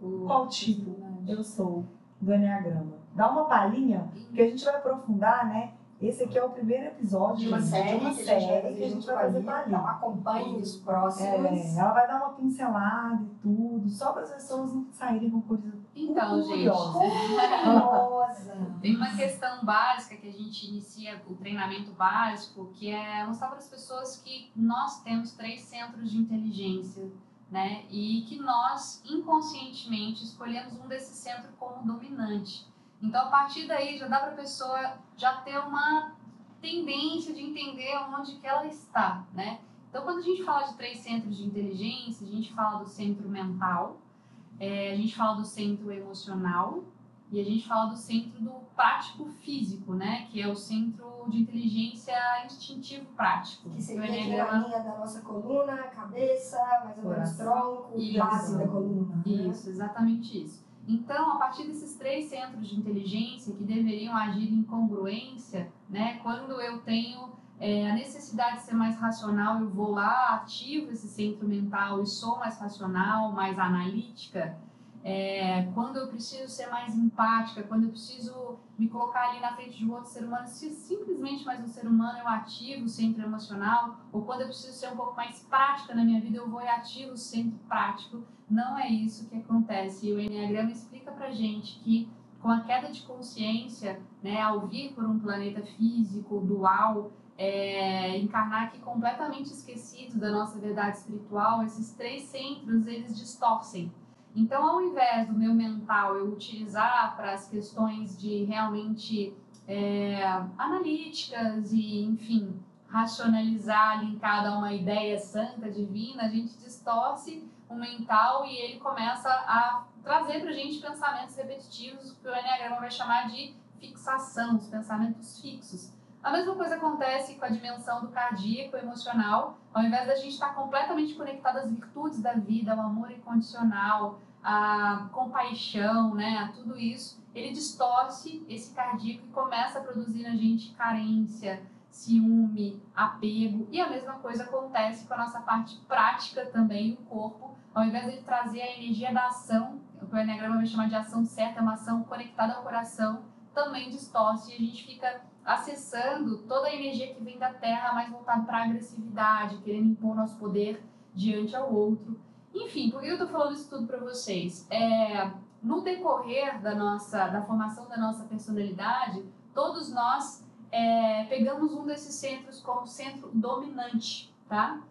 o- qual tipo eu sou do Enneagrama? Dá uma palhinha, porque a gente vai aprofundar, né? Esse aqui é o primeiro episódio De uma gente, série, de uma que a gente vai série fazer que a gente vai fazer Lia, com a Então acompanhe os próximos. É, ela vai dar uma pincelada e tudo, só para as pessoas não saírem com coisa Então, gente, curiosa. Curiosa. Tem uma questão básica que a gente inicia o treinamento básico, que é mostrar para as pessoas que nós temos três centros de inteligência, né? E que nós inconscientemente escolhemos um desses centros como dominante. Então, a partir daí, já dá para a pessoa já ter uma tendência de entender onde que ela está, né? Então, quando a gente fala de três centros de inteligência, a gente fala do centro mental, é, a gente fala do centro emocional e a gente fala do centro do prático físico, né? Que é o centro de inteligência instintivo prático. Que seria O aqui na Enneagrama- linha da nossa coluna, cabeça, mais ou menos tronco e base da coluna. né? Isso, exatamente isso. Então, a partir desses três centros de inteligência que deveriam agir em congruência, né? Quando eu tenho é, a necessidade de ser mais racional, eu vou lá, ativo esse centro mental e sou mais racional, mais analítica. É, quando eu preciso ser mais empática, quando eu preciso me colocar ali na frente de um outro ser humano, se simplesmente mais um ser humano, eu ativo o centro emocional, ou quando eu preciso ser um pouco mais prática na minha vida, eu vou e ativo o centro prático. Não é isso que acontece. E o Enneagrama explica pra gente que com a queda de consciência, né, ao vir por um planeta físico, dual, é, encarnar aqui completamente esquecido da nossa verdade espiritual, esses três centros eles distorcem. Então, ao invés do meu mental eu utilizar para as questões de realmente é, analíticas e, enfim, racionalizar linkada a uma ideia santa, divina, a gente distorce o mental e ele começa a trazer para a gente pensamentos repetitivos, que o Enneagrama vai chamar de fixação, os pensamentos fixos. A mesma coisa acontece com a dimensão do cardíaco, emocional. Ao invés da gente estar completamente conectado às virtudes da vida, ao amor incondicional, à compaixão, né, a tudo isso, ele distorce esse cardíaco e começa a produzir na gente carência, ciúme, apego. E a mesma coisa acontece com a nossa parte prática também, o corpo. Ao invés de trazer a energia da ação, o que o Enneagrama vai chamar de ação certa, uma ação conectada ao coração, também distorce e a gente fica acessando toda a energia que vem da Terra, mais voltado para a agressividade, querendo impor nosso poder diante ao outro. Enfim, por que eu estou falando isso tudo para vocês? É, no decorrer da nossa, da formação da nossa personalidade, todos nós é, pegamos um desses centros como centro dominante, tá?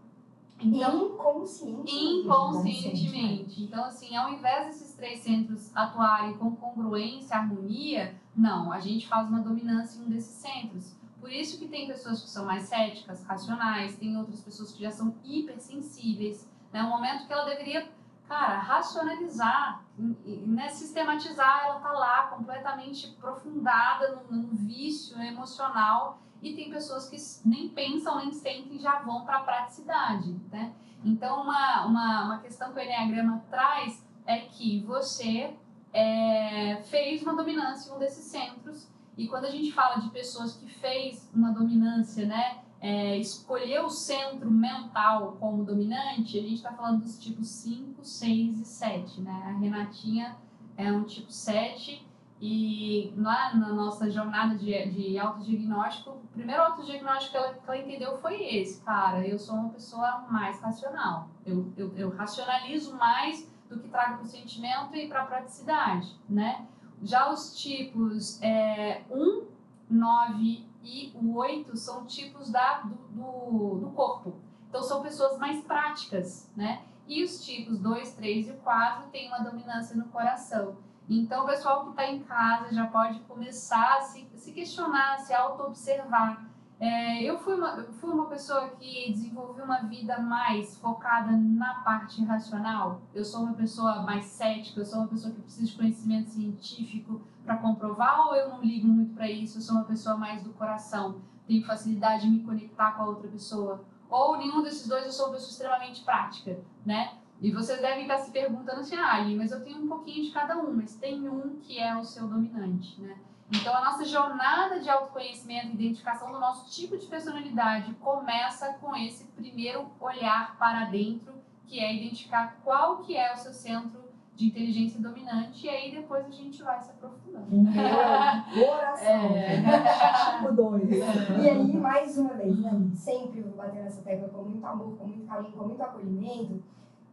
Então, inconscientemente. Inconscientemente. Então, assim, ao invés desses três centros atuarem com congruência, harmonia, não, a gente faz uma dominância em um desses centros. Por isso que tem pessoas que são mais céticas, racionais, tem outras pessoas que já são hipersensíveis. Né? Um momento que ela deveria, cara, racionalizar, né? sistematizar, ela tá lá completamente aprofundada num, num vício emocional e tem pessoas que nem pensam, nem sentem, já vão para a praticidade, né? Então, uma, uma, uma questão que o Enneagrama traz é que você é, fez uma dominância em um desses centros e quando a gente fala de pessoas que fez uma dominância, né, é, escolheu o centro mental como dominante, a gente está falando dos tipos 5, 6 e 7, né? A Renatinha é um tipo 7 e lá na nossa jornada de, de autodiagnóstico, o primeiro autodiagnóstico que ela, que ela entendeu foi esse, cara, eu sou uma pessoa mais racional. Eu, eu, eu racionalizo mais do que trago para o sentimento e para a praticidade, né? Já os tipos é, 1, 9 e o 8 são tipos da, do, do, do corpo. Então, são pessoas mais práticas, né? E os tipos 2, 3 e 4 têm uma dominância no coração. Então, o pessoal que está em casa já pode começar a se, se questionar, se auto-observar. É, eu, fui uma, eu fui uma pessoa que desenvolveu uma vida mais focada na parte racional. Eu sou uma pessoa mais cética, eu sou uma pessoa que precisa de conhecimento científico para comprovar ou eu não ligo muito para isso? Eu sou uma pessoa mais do coração, tenho facilidade de me conectar com a outra pessoa. Ou nenhum desses dois, eu sou uma pessoa extremamente prática, né? E vocês devem estar se perguntando assim, ah, mas eu tenho um pouquinho de cada um, mas tem um que é o seu dominante, né? Então, a nossa jornada de autoconhecimento, identificação do nosso tipo de personalidade começa com esse primeiro olhar para dentro, que é identificar qual que é o seu centro de inteligência dominante, e aí depois a gente vai se aprofundando. Meu coração. É. tipo dois. E aí, mais uma vez, né? Sempre vou bater nessa tecla com muito amor, com muito carinho, com muito acolhimento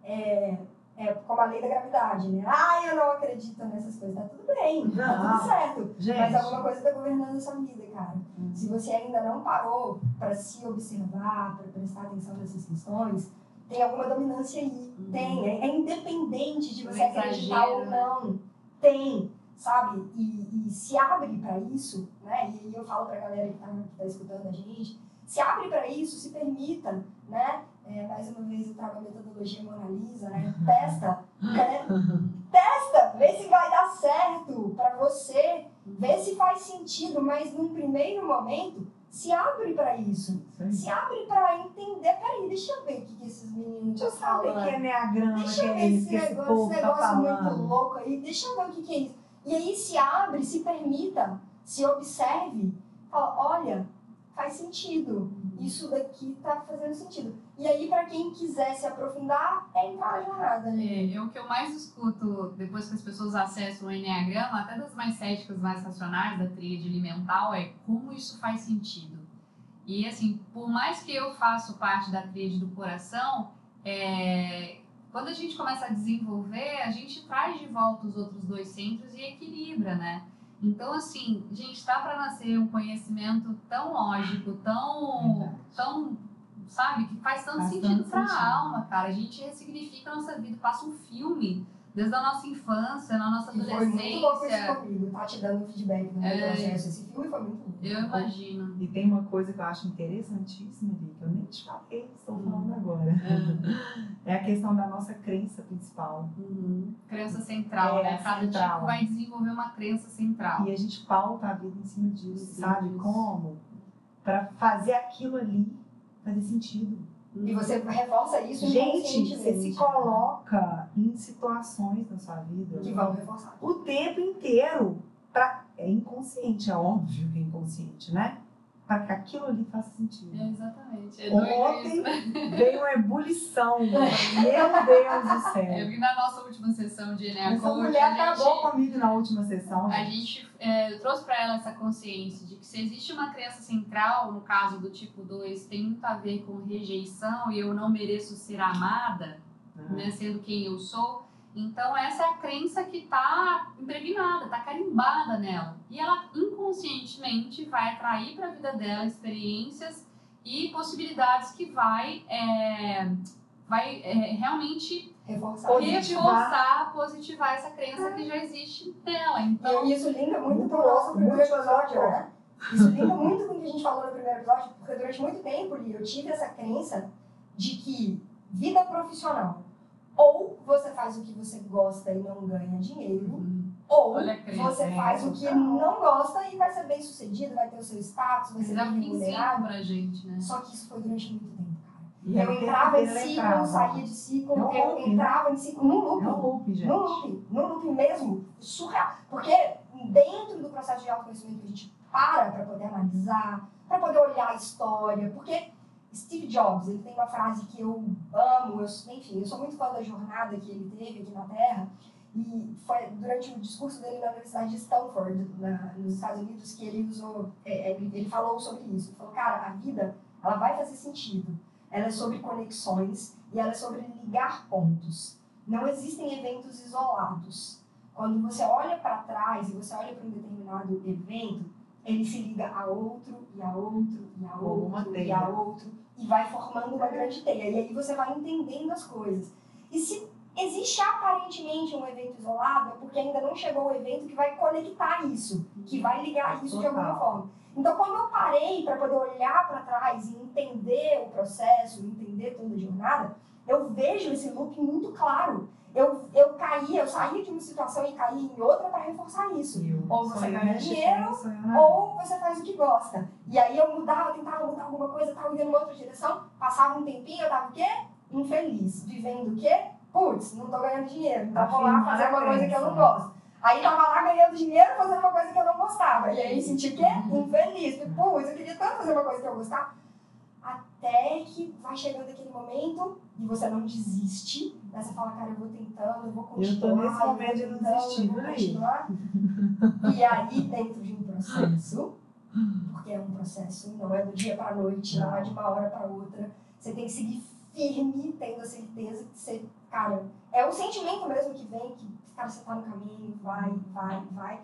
é, é como a lei da gravidade, né? Ah, eu não acredito nessas coisas. Tá tudo bem, tá tudo certo. Gente. Mas alguma coisa tá governando a sua vida, cara. Uhum. Se você ainda não parou para se observar, para prestar atenção nessas questões, tem alguma dominância aí. Uhum. Tem. É, é, independente de você acreditar ou né? não. Tem, sabe? E, e se abre para isso, né? E eu falo pra galera que tá, que tá escutando a gente, se abre para isso, se permita, né? É, mais uma vez eu trago a metodologia Mona Lisa, né? Testa, né? Testa, vê se vai dar certo para você, vê se faz sentido, mas num primeiro momento, se abre para isso. Sim. Se abre para entender. Peraí, deixa eu ver o que, que esses meninos estão falando. que é Enneagrama, deixa eu ver esse negócio, esse negócio tá muito louco aí. Deixa eu ver o que, que é isso. E aí se abre, se permita, se observe. Fala, olha, faz sentido. Isso daqui tá fazendo sentido. E aí, para quem quiser se aprofundar, é entrar na jornada. Né? É, o que eu mais escuto depois que as pessoas acessam o Enneagrama, até das mais céticas, mais racionais, da tríade alimentar, é como isso faz sentido. E assim, por mais que eu faça parte da tríade do coração, é, quando a gente começa a desenvolver, a gente traz de volta os outros dois centros e equilibra, né? Então, assim, gente, tá para nascer um conhecimento tão lógico, tão, tão sabe, que faz tanto faz sentido para a alma, cara. A gente ressignifica a nossa vida, passa um filme desde a nossa infância, na nossa E foi muito louco isso adolescência. comigo, tá te dando feedback do meu É. processo. Esse filme foi muito louco. Eu imagino. E tem uma coisa que eu acho interessantíssima ali, que eu nem te falei, estou falando agora. É a questão da nossa crença principal. Uhum. Crença central, É, né? Cada central. tipo vai desenvolver uma crença central. E a gente pauta a vida em cima disso, Sim, sabe? disso. Como? Para fazer aquilo ali fazer sentido. E você reforça isso Gente, você se coloca em situações na sua vida Que vão reforçar. o tempo inteiro. Pra... É inconsciente, é óbvio que é inconsciente, né? Para que aquilo ali faça sentido. É, exatamente. É isso, Ontem veio uma ebulição. Meu Deus do Eu céu. vi na nossa última sessão de Enea Essa Coach, mulher a gente- acabou comigo na última sessão. A gente é, trouxe para ela essa consciência de que se existe uma crença central, no caso do tipo 2, tem muito a ver com rejeição e eu não mereço ser amada, Ah, né, sendo quem eu sou. Então, essa é a crença que está impregnada, está carimbada nela. E ela inconscientemente vai atrair para a vida dela experiências e possibilidades que vai, é, vai é, realmente Reforçar. Positivar. reforçar, positivar essa crença que já existe nela. Então, E isso linda muito com o nosso primeiro episódio, né? Isso linda muito com o que a gente falou no primeiro episódio, porque durante muito tempo, Li, eu tive essa crença de que vida profissional, ou você faz o que você gosta e não ganha dinheiro, ou Olha a crença, você é, faz o que não gosta e vai ser bem sucedido, vai ter o seu status, vai ser bem remunerado. pra gente, né? Só que isso foi durante muito tempo, cara. E Eu entrava em inteiro ciclo, saía de ciclo, É um eu loop, né? entrava em ciclo, num É loop. um loop, gente. No loop, no loop mesmo, surreal. Porque dentro do processo de autoconhecimento a gente para para poder analisar, para poder olhar a história, porque Steve Jobs, ele tem uma frase que eu amo, eu, enfim, eu sou muito fã da jornada que ele teve aqui na Terra, e foi durante o discurso dele na Universidade de Stanford, na- nos Estados Unidos, que ele usou, é, é, ele, falou sobre isso. Ele falou, cara, a vida, ela vai fazer sentido. Ela é sobre conexões e ela é sobre ligar pontos. Não existem eventos isolados. Quando você olha para trás e você olha para um determinado evento, ele se liga a outro, e a outro, e a outro, e a outro, e vai formando uma grande teia. E aí você vai entendendo as coisas. E se existe aparentemente um evento isolado, é porque ainda não chegou o evento que vai conectar isso, que vai ligar isso de alguma forma. Então, quando eu parei para poder olhar para trás e entender o processo, entender toda a jornada, eu vejo esse loop muito claro. Eu, eu caía, eu saía de uma situação e caía em outra para reforçar isso. Ou você ganha dinheiro, na Ou você faz o que gosta. E aí eu mudava, tentava mudar alguma coisa, tava indo numa outra direção, passava um tempinho, eu tava o quê? Infeliz. Vivendo o quê? Putz, não tô ganhando dinheiro, então vou lá fazer uma coisa que eu não crença. gosto. Aí tava lá ganhando dinheiro fazendo uma coisa que eu não gostava. E aí senti o quê? Infeliz. Porque, Putz, eu queria tanto fazer uma coisa que eu gostava. Até que vai chegando aquele momento e você não desiste. Aí você fala, cara, eu vou tentando, eu vou Eu tô continuar. nesse eu momento de não desistir, eu vou continuar. E aí, dentro de um processo, porque é um processo, não é do dia para a noite, não é de uma hora para outra, você tem que seguir firme, tendo a certeza que você, cara, é o sentimento mesmo que vem, que, cara, você tá no caminho, vai, vai, vai.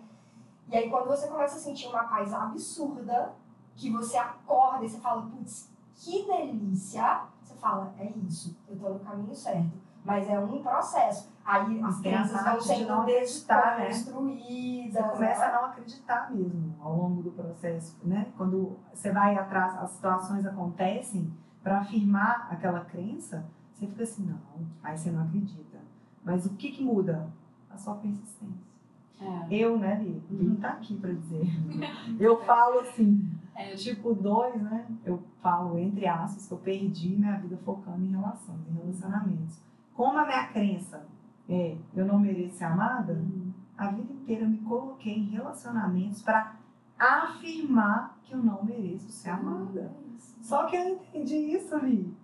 E aí, quando você começa a sentir uma paz absurda, que você acorda e você fala, putz, que delícia, você fala, é isso, eu tô no caminho certo. Mas é um processo. Aí as a crenças vão sendo não acreditar, né? Você começa a né? não acreditar mesmo ao longo do processo, né? Quando você vai atrás, as situações acontecem para afirmar aquela crença, você fica assim, não, aí você não acredita. Mas o que que muda? A sua persistência. É. Eu, né, Li? Ele tá aqui para dizer. Eu falo assim, É, tipo dois, né? Eu falo entre aspas que eu perdi minha vida focando em relações, em relacionamentos. Como a minha crença é eu não mereço ser amada, a vida inteira eu me coloquei em relacionamentos para afirmar que eu não mereço ser amada. Só que eu entendi isso ali.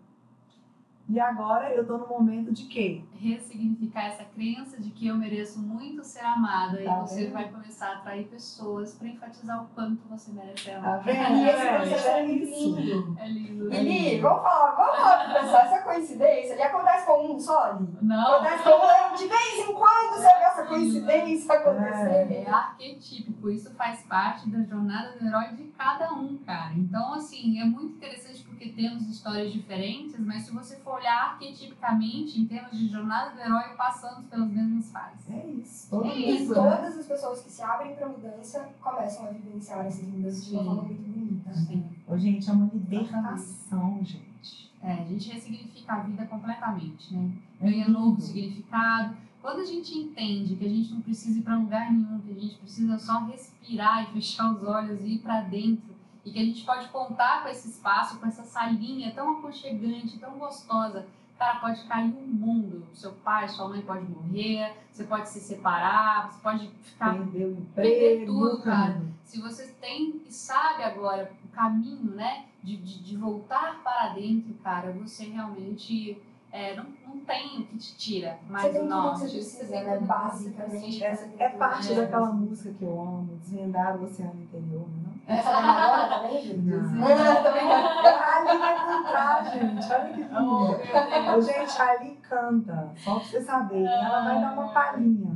E agora eu tô no momento de quê? ressignificar essa crença de que eu mereço muito ser amada e Tá você vendo? vai começar a atrair pessoas para enfatizar o quanto você merece ser Tá vendo? E esse gente? processo é muito lindo. É lindo. E Li, vamos falar, vamos falar pessoal, essa coincidência, ele acontece com um só? Não, Acontece com um, de vez em quando você vê essa coincidência acontecer. é arquetípico. Isso faz parte da jornada do herói de cada um, cara. Então, assim, é muito interessante porque temos histórias diferentes, mas se você for olhar arquetipicamente, em termos de jornada do herói, passamos pelas mesmas fases. É isso. Todo É mundo, E isso, todas as pessoas que se abrem para mudança começam a vivenciar essas mudanças de uma forma muito bonita. Sim. Ô, gente, é uma libertação, gente. É, a gente ressignifica a vida completamente, né? É Ganha novo lindo. significado. Quando a gente entende que a gente não precisa ir para lugar nenhum, que a gente precisa só respirar e fechar os olhos e ir para dentro, e que a gente pode contar com esse espaço, com essa salinha tão aconchegante, tão gostosa. Cara, pode cair um mundo. Seu pai, sua mãe pode morrer, você pode se separar, você pode ficar Perdeu o Perder emprego. tudo, cara. se você tem e sabe agora o caminho, né, de, de, de voltar para dentro, cara, você realmente é, não, não tem o que te tira mais Você tem tudo que você precisa, né? você Basicamente. precisa. É, é parte É. daquela música que eu amo, Desvendar o Oceano Interior, não é? Essa também? Não. Ah, também não. A Ali vai cantar, gente. Olha que lindo. Gente, a Ali canta. Só pra vocês saberem. Ela vai dar uma palhinha.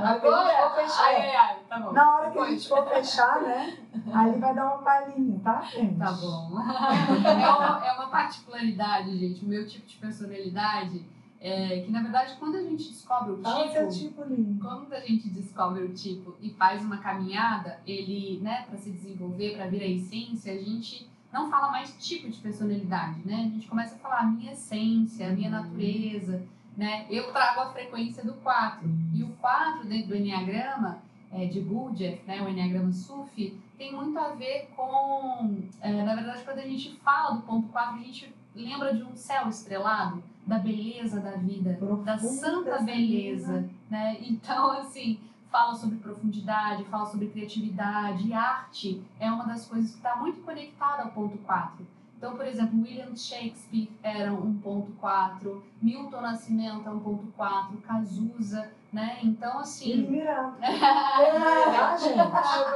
Na hora que a gente for Agora? fechar. Ai, ai, ai, tá bom. Na hora que a gente for fechar, né? A Ali vai dar uma palhinha, tá, gente? Tá bom. É uma, é uma particularidade, gente. O meu tipo de personalidade é que, na verdade, quando a gente descobre o Fala seu tipo, tipo lindo. quando a gente descobre o tipo e faz uma caminhada, ele, né, para se desenvolver, para vir a essência, a gente não fala mais tipo de personalidade, né? A gente começa a falar a minha essência, a minha Uhum. natureza, né? Eu trago a frequência do 4. E o 4 dentro do Enneagrama, é, de Gurdjieff, né, o Enneagrama Sufi, tem muito a ver com, é, na verdade, quando a gente fala do ponto 4, a gente lembra de um céu estrelado, da beleza da vida, da Profunda santa essa beleza, né? Então, assim, fala sobre profundidade, fala sobre criatividade, e arte é uma das coisas que está muito conectada ao ponto 4. Então, por exemplo, William Shakespeare era um ponto 4, Milton Nascimento é um ponto 4, Cazuza, né? Então, E assim, Miranda. Ah, gente.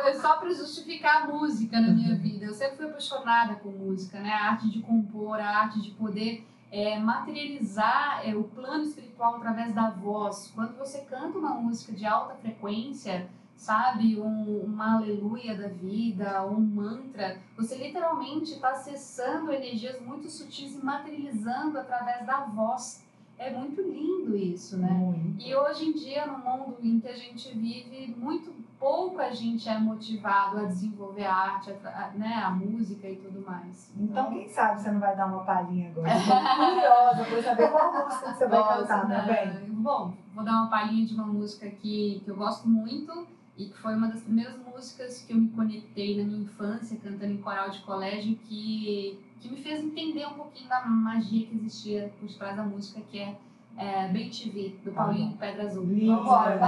é só para justificar a música na minha vida. Eu sempre fui apaixonada com música, né? A arte de compor, a arte de poder é, materializar é, o plano espiritual através da voz. Quando você canta uma música de alta frequência, sabe, um, uma aleluia da vida, um mantra, você literalmente está acessando energias muito sutis e materializando através da voz. É muito lindo isso, né? Muito. E hoje em dia, no mundo em que a gente vive, muito pouco a gente é motivado a desenvolver a arte, a, a- né, a música e tudo mais. Então, quem sabe você não vai dar uma palhinha agora? Curiosa pra saber qual música você vai cantar, né, né? bem? Bom, vou dar uma palhinha de uma música que, que eu gosto muito e que foi uma das primeiras músicas que eu me conectei na minha infância, cantando em coral de colégio, que, que me fez entender um pouquinho da magia que existia por trás da música, que é, é Bem Te Vi, do Tá Paulinho Pedra Azul. Linda. Vambora,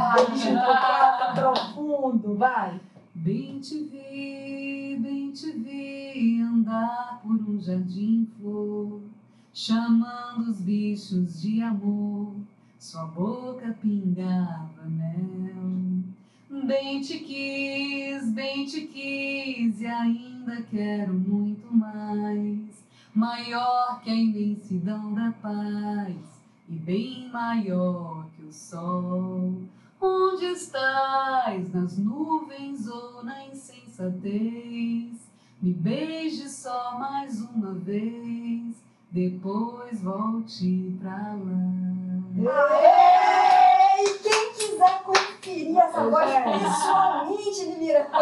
profundo, vai. Bem te vi, bem te vi andar por um jardim flor, chamando os bichos de amor, sua boca pingava mel. Bem te quis, bem te quis e ainda quero muito mais, maior que a imensidão da paz e bem maior que o sol. Onde estás? Nas nuvens ou na insensatez? Me beije só mais uma vez, depois volte pra lá. Aê! E quem quiser conferir essa voz gente. pessoalmente de Miranda,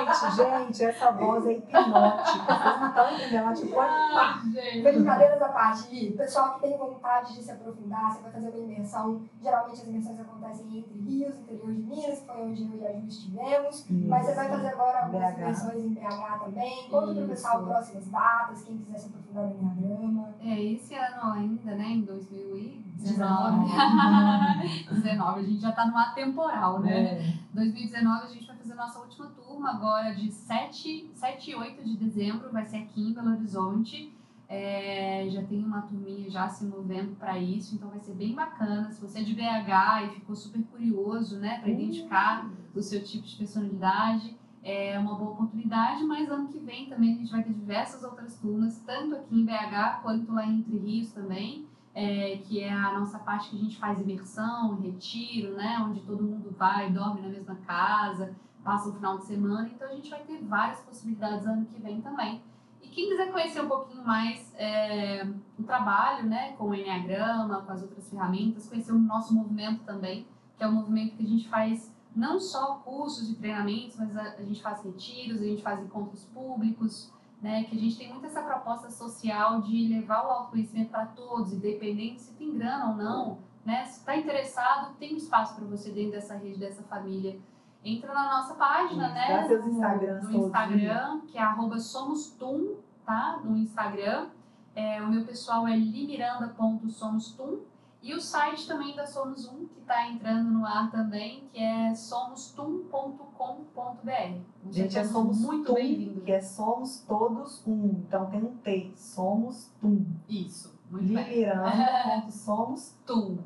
Gente, gente, essa voz é hipnótica. Vocês não estão entendendo? Ela te põe pá. brincadeiras à parte, Li, pessoal que tem vontade de se aprofundar, você vai fazer uma imersão. Geralmente as imersões acontecem entre Rios, interior de Minas, que foi onde eu e a Ju estivemos. Mas você vai fazer agora algumas BH. imersões em BH também. Conta pro pessoal próximas datas, quem quiser se aprofundar no Enneagrama. É, esse ano ainda, né, em 2019, 19. 19, a gente já tá no atemporal, né? É. 2019 a gente vai fazer nossa última turma agora de 7, 7 e 8 de dezembro, vai ser aqui em Belo Horizonte. É, já tem uma turminha já se movendo para isso, então vai ser bem bacana. Se você é de BH e ficou super curioso, né, para identificar o seu tipo de personalidade, é uma boa oportunidade, mas ano que vem também a gente vai ter diversas outras turmas, tanto aqui em BH quanto lá em Entre Rios também, é, que é a nossa parte que a gente faz imersão, retiro, né, onde todo mundo vai, dorme na mesma casa, passa o final de semana, então a gente vai ter várias possibilidades ano que vem também. E quem quiser conhecer um pouquinho mais é, o trabalho né, com o Enneagrama, com as outras ferramentas, conhecer o nosso movimento também, que é um movimento que a gente faz não só cursos e treinamentos, mas a, a gente faz retiros, a gente faz encontros públicos, né, que a gente tem muito essa proposta social de levar o autoconhecimento para todos, independente se tem grana ou não, né, se está interessado, tem um espaço para você dentro dessa rede, dessa família. Entra na nossa página, Isso, né, seus no, Instagrams no todos, Instagram, que é arroba somostum, tá, no Instagram. É, o meu pessoal é limiranda.somostum. E o site também da Somos Um, que está entrando no ar também, que é somostum.com.br. Gente, é todos Somos muito Tum, bem-vindos. que é Somos Todos Um. Então tem um T, Somos Tum. Isso, muito bem. Limiranda.somos Tum.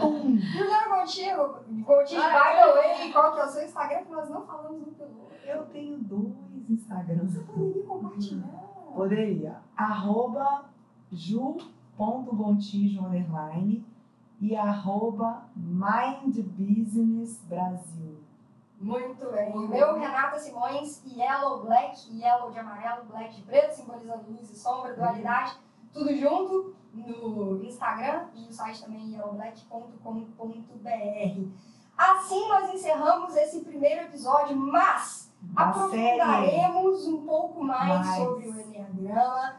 Tum. Juliana Contigo, Contigo, Ah, by the way, qual que é o seu Instagram que nós não falamos no piloto? Eu tenho dois Instagrams. Você poderia compartilhar? Poderia. Arroba ju.gontijo underline e arroba Mind Business Brasil. Muito bem. O meu, Renata Simões, Yellow Black, Yellow de amarelo, Black de preto, simbolizando luz e sombra, dualidade, tudo junto no Instagram e o site também yellowblack.com.br. Assim nós encerramos esse primeiro episódio, mas Da série. aprofundaremos um pouco mais, Mais. sobre o Enneagrama,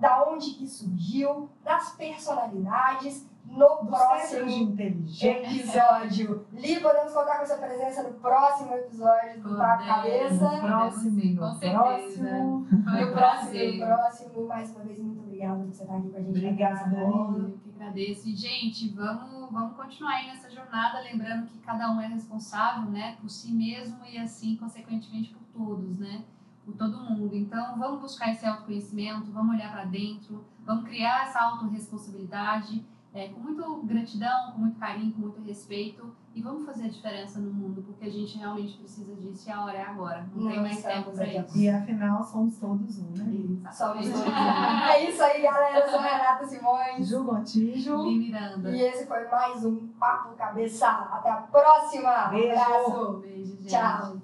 da onde que surgiu, das personalidades, no Do próximo episódio. Li, podemos contar com a sua presença no próximo episódio do Papo Podemos. Cabeça. Próximo, sim, com no certeza. próximo. Foi No um próximo, no próximo. Mais uma vez, muito obrigada por você estar aqui com a gente. Obrigada, Patrícia. Eu que agradeço. E, gente, vamos, vamos continuar aí nessa jornada, lembrando que cada um é responsável, né, por si mesmo e, assim, consequentemente, por todos, né? Por todo mundo. Então, vamos buscar esse autoconhecimento, vamos olhar para dentro, vamos criar essa autorresponsabilidade é, com muito gratidão, com muito carinho, com muito respeito e vamos fazer a diferença no mundo, porque a gente realmente precisa disso e a hora é agora. Não, tem mais tempo para aqui. isso. E afinal, somos todos um, né? Somos todos. É isso aí, galera. Eu sou a Renata Simões. Ju Gontijo. Li Miranda. E esse foi mais um Papo Cabeça. Até a próxima. Beijo. Abraço. Beijo, gente. Tchau.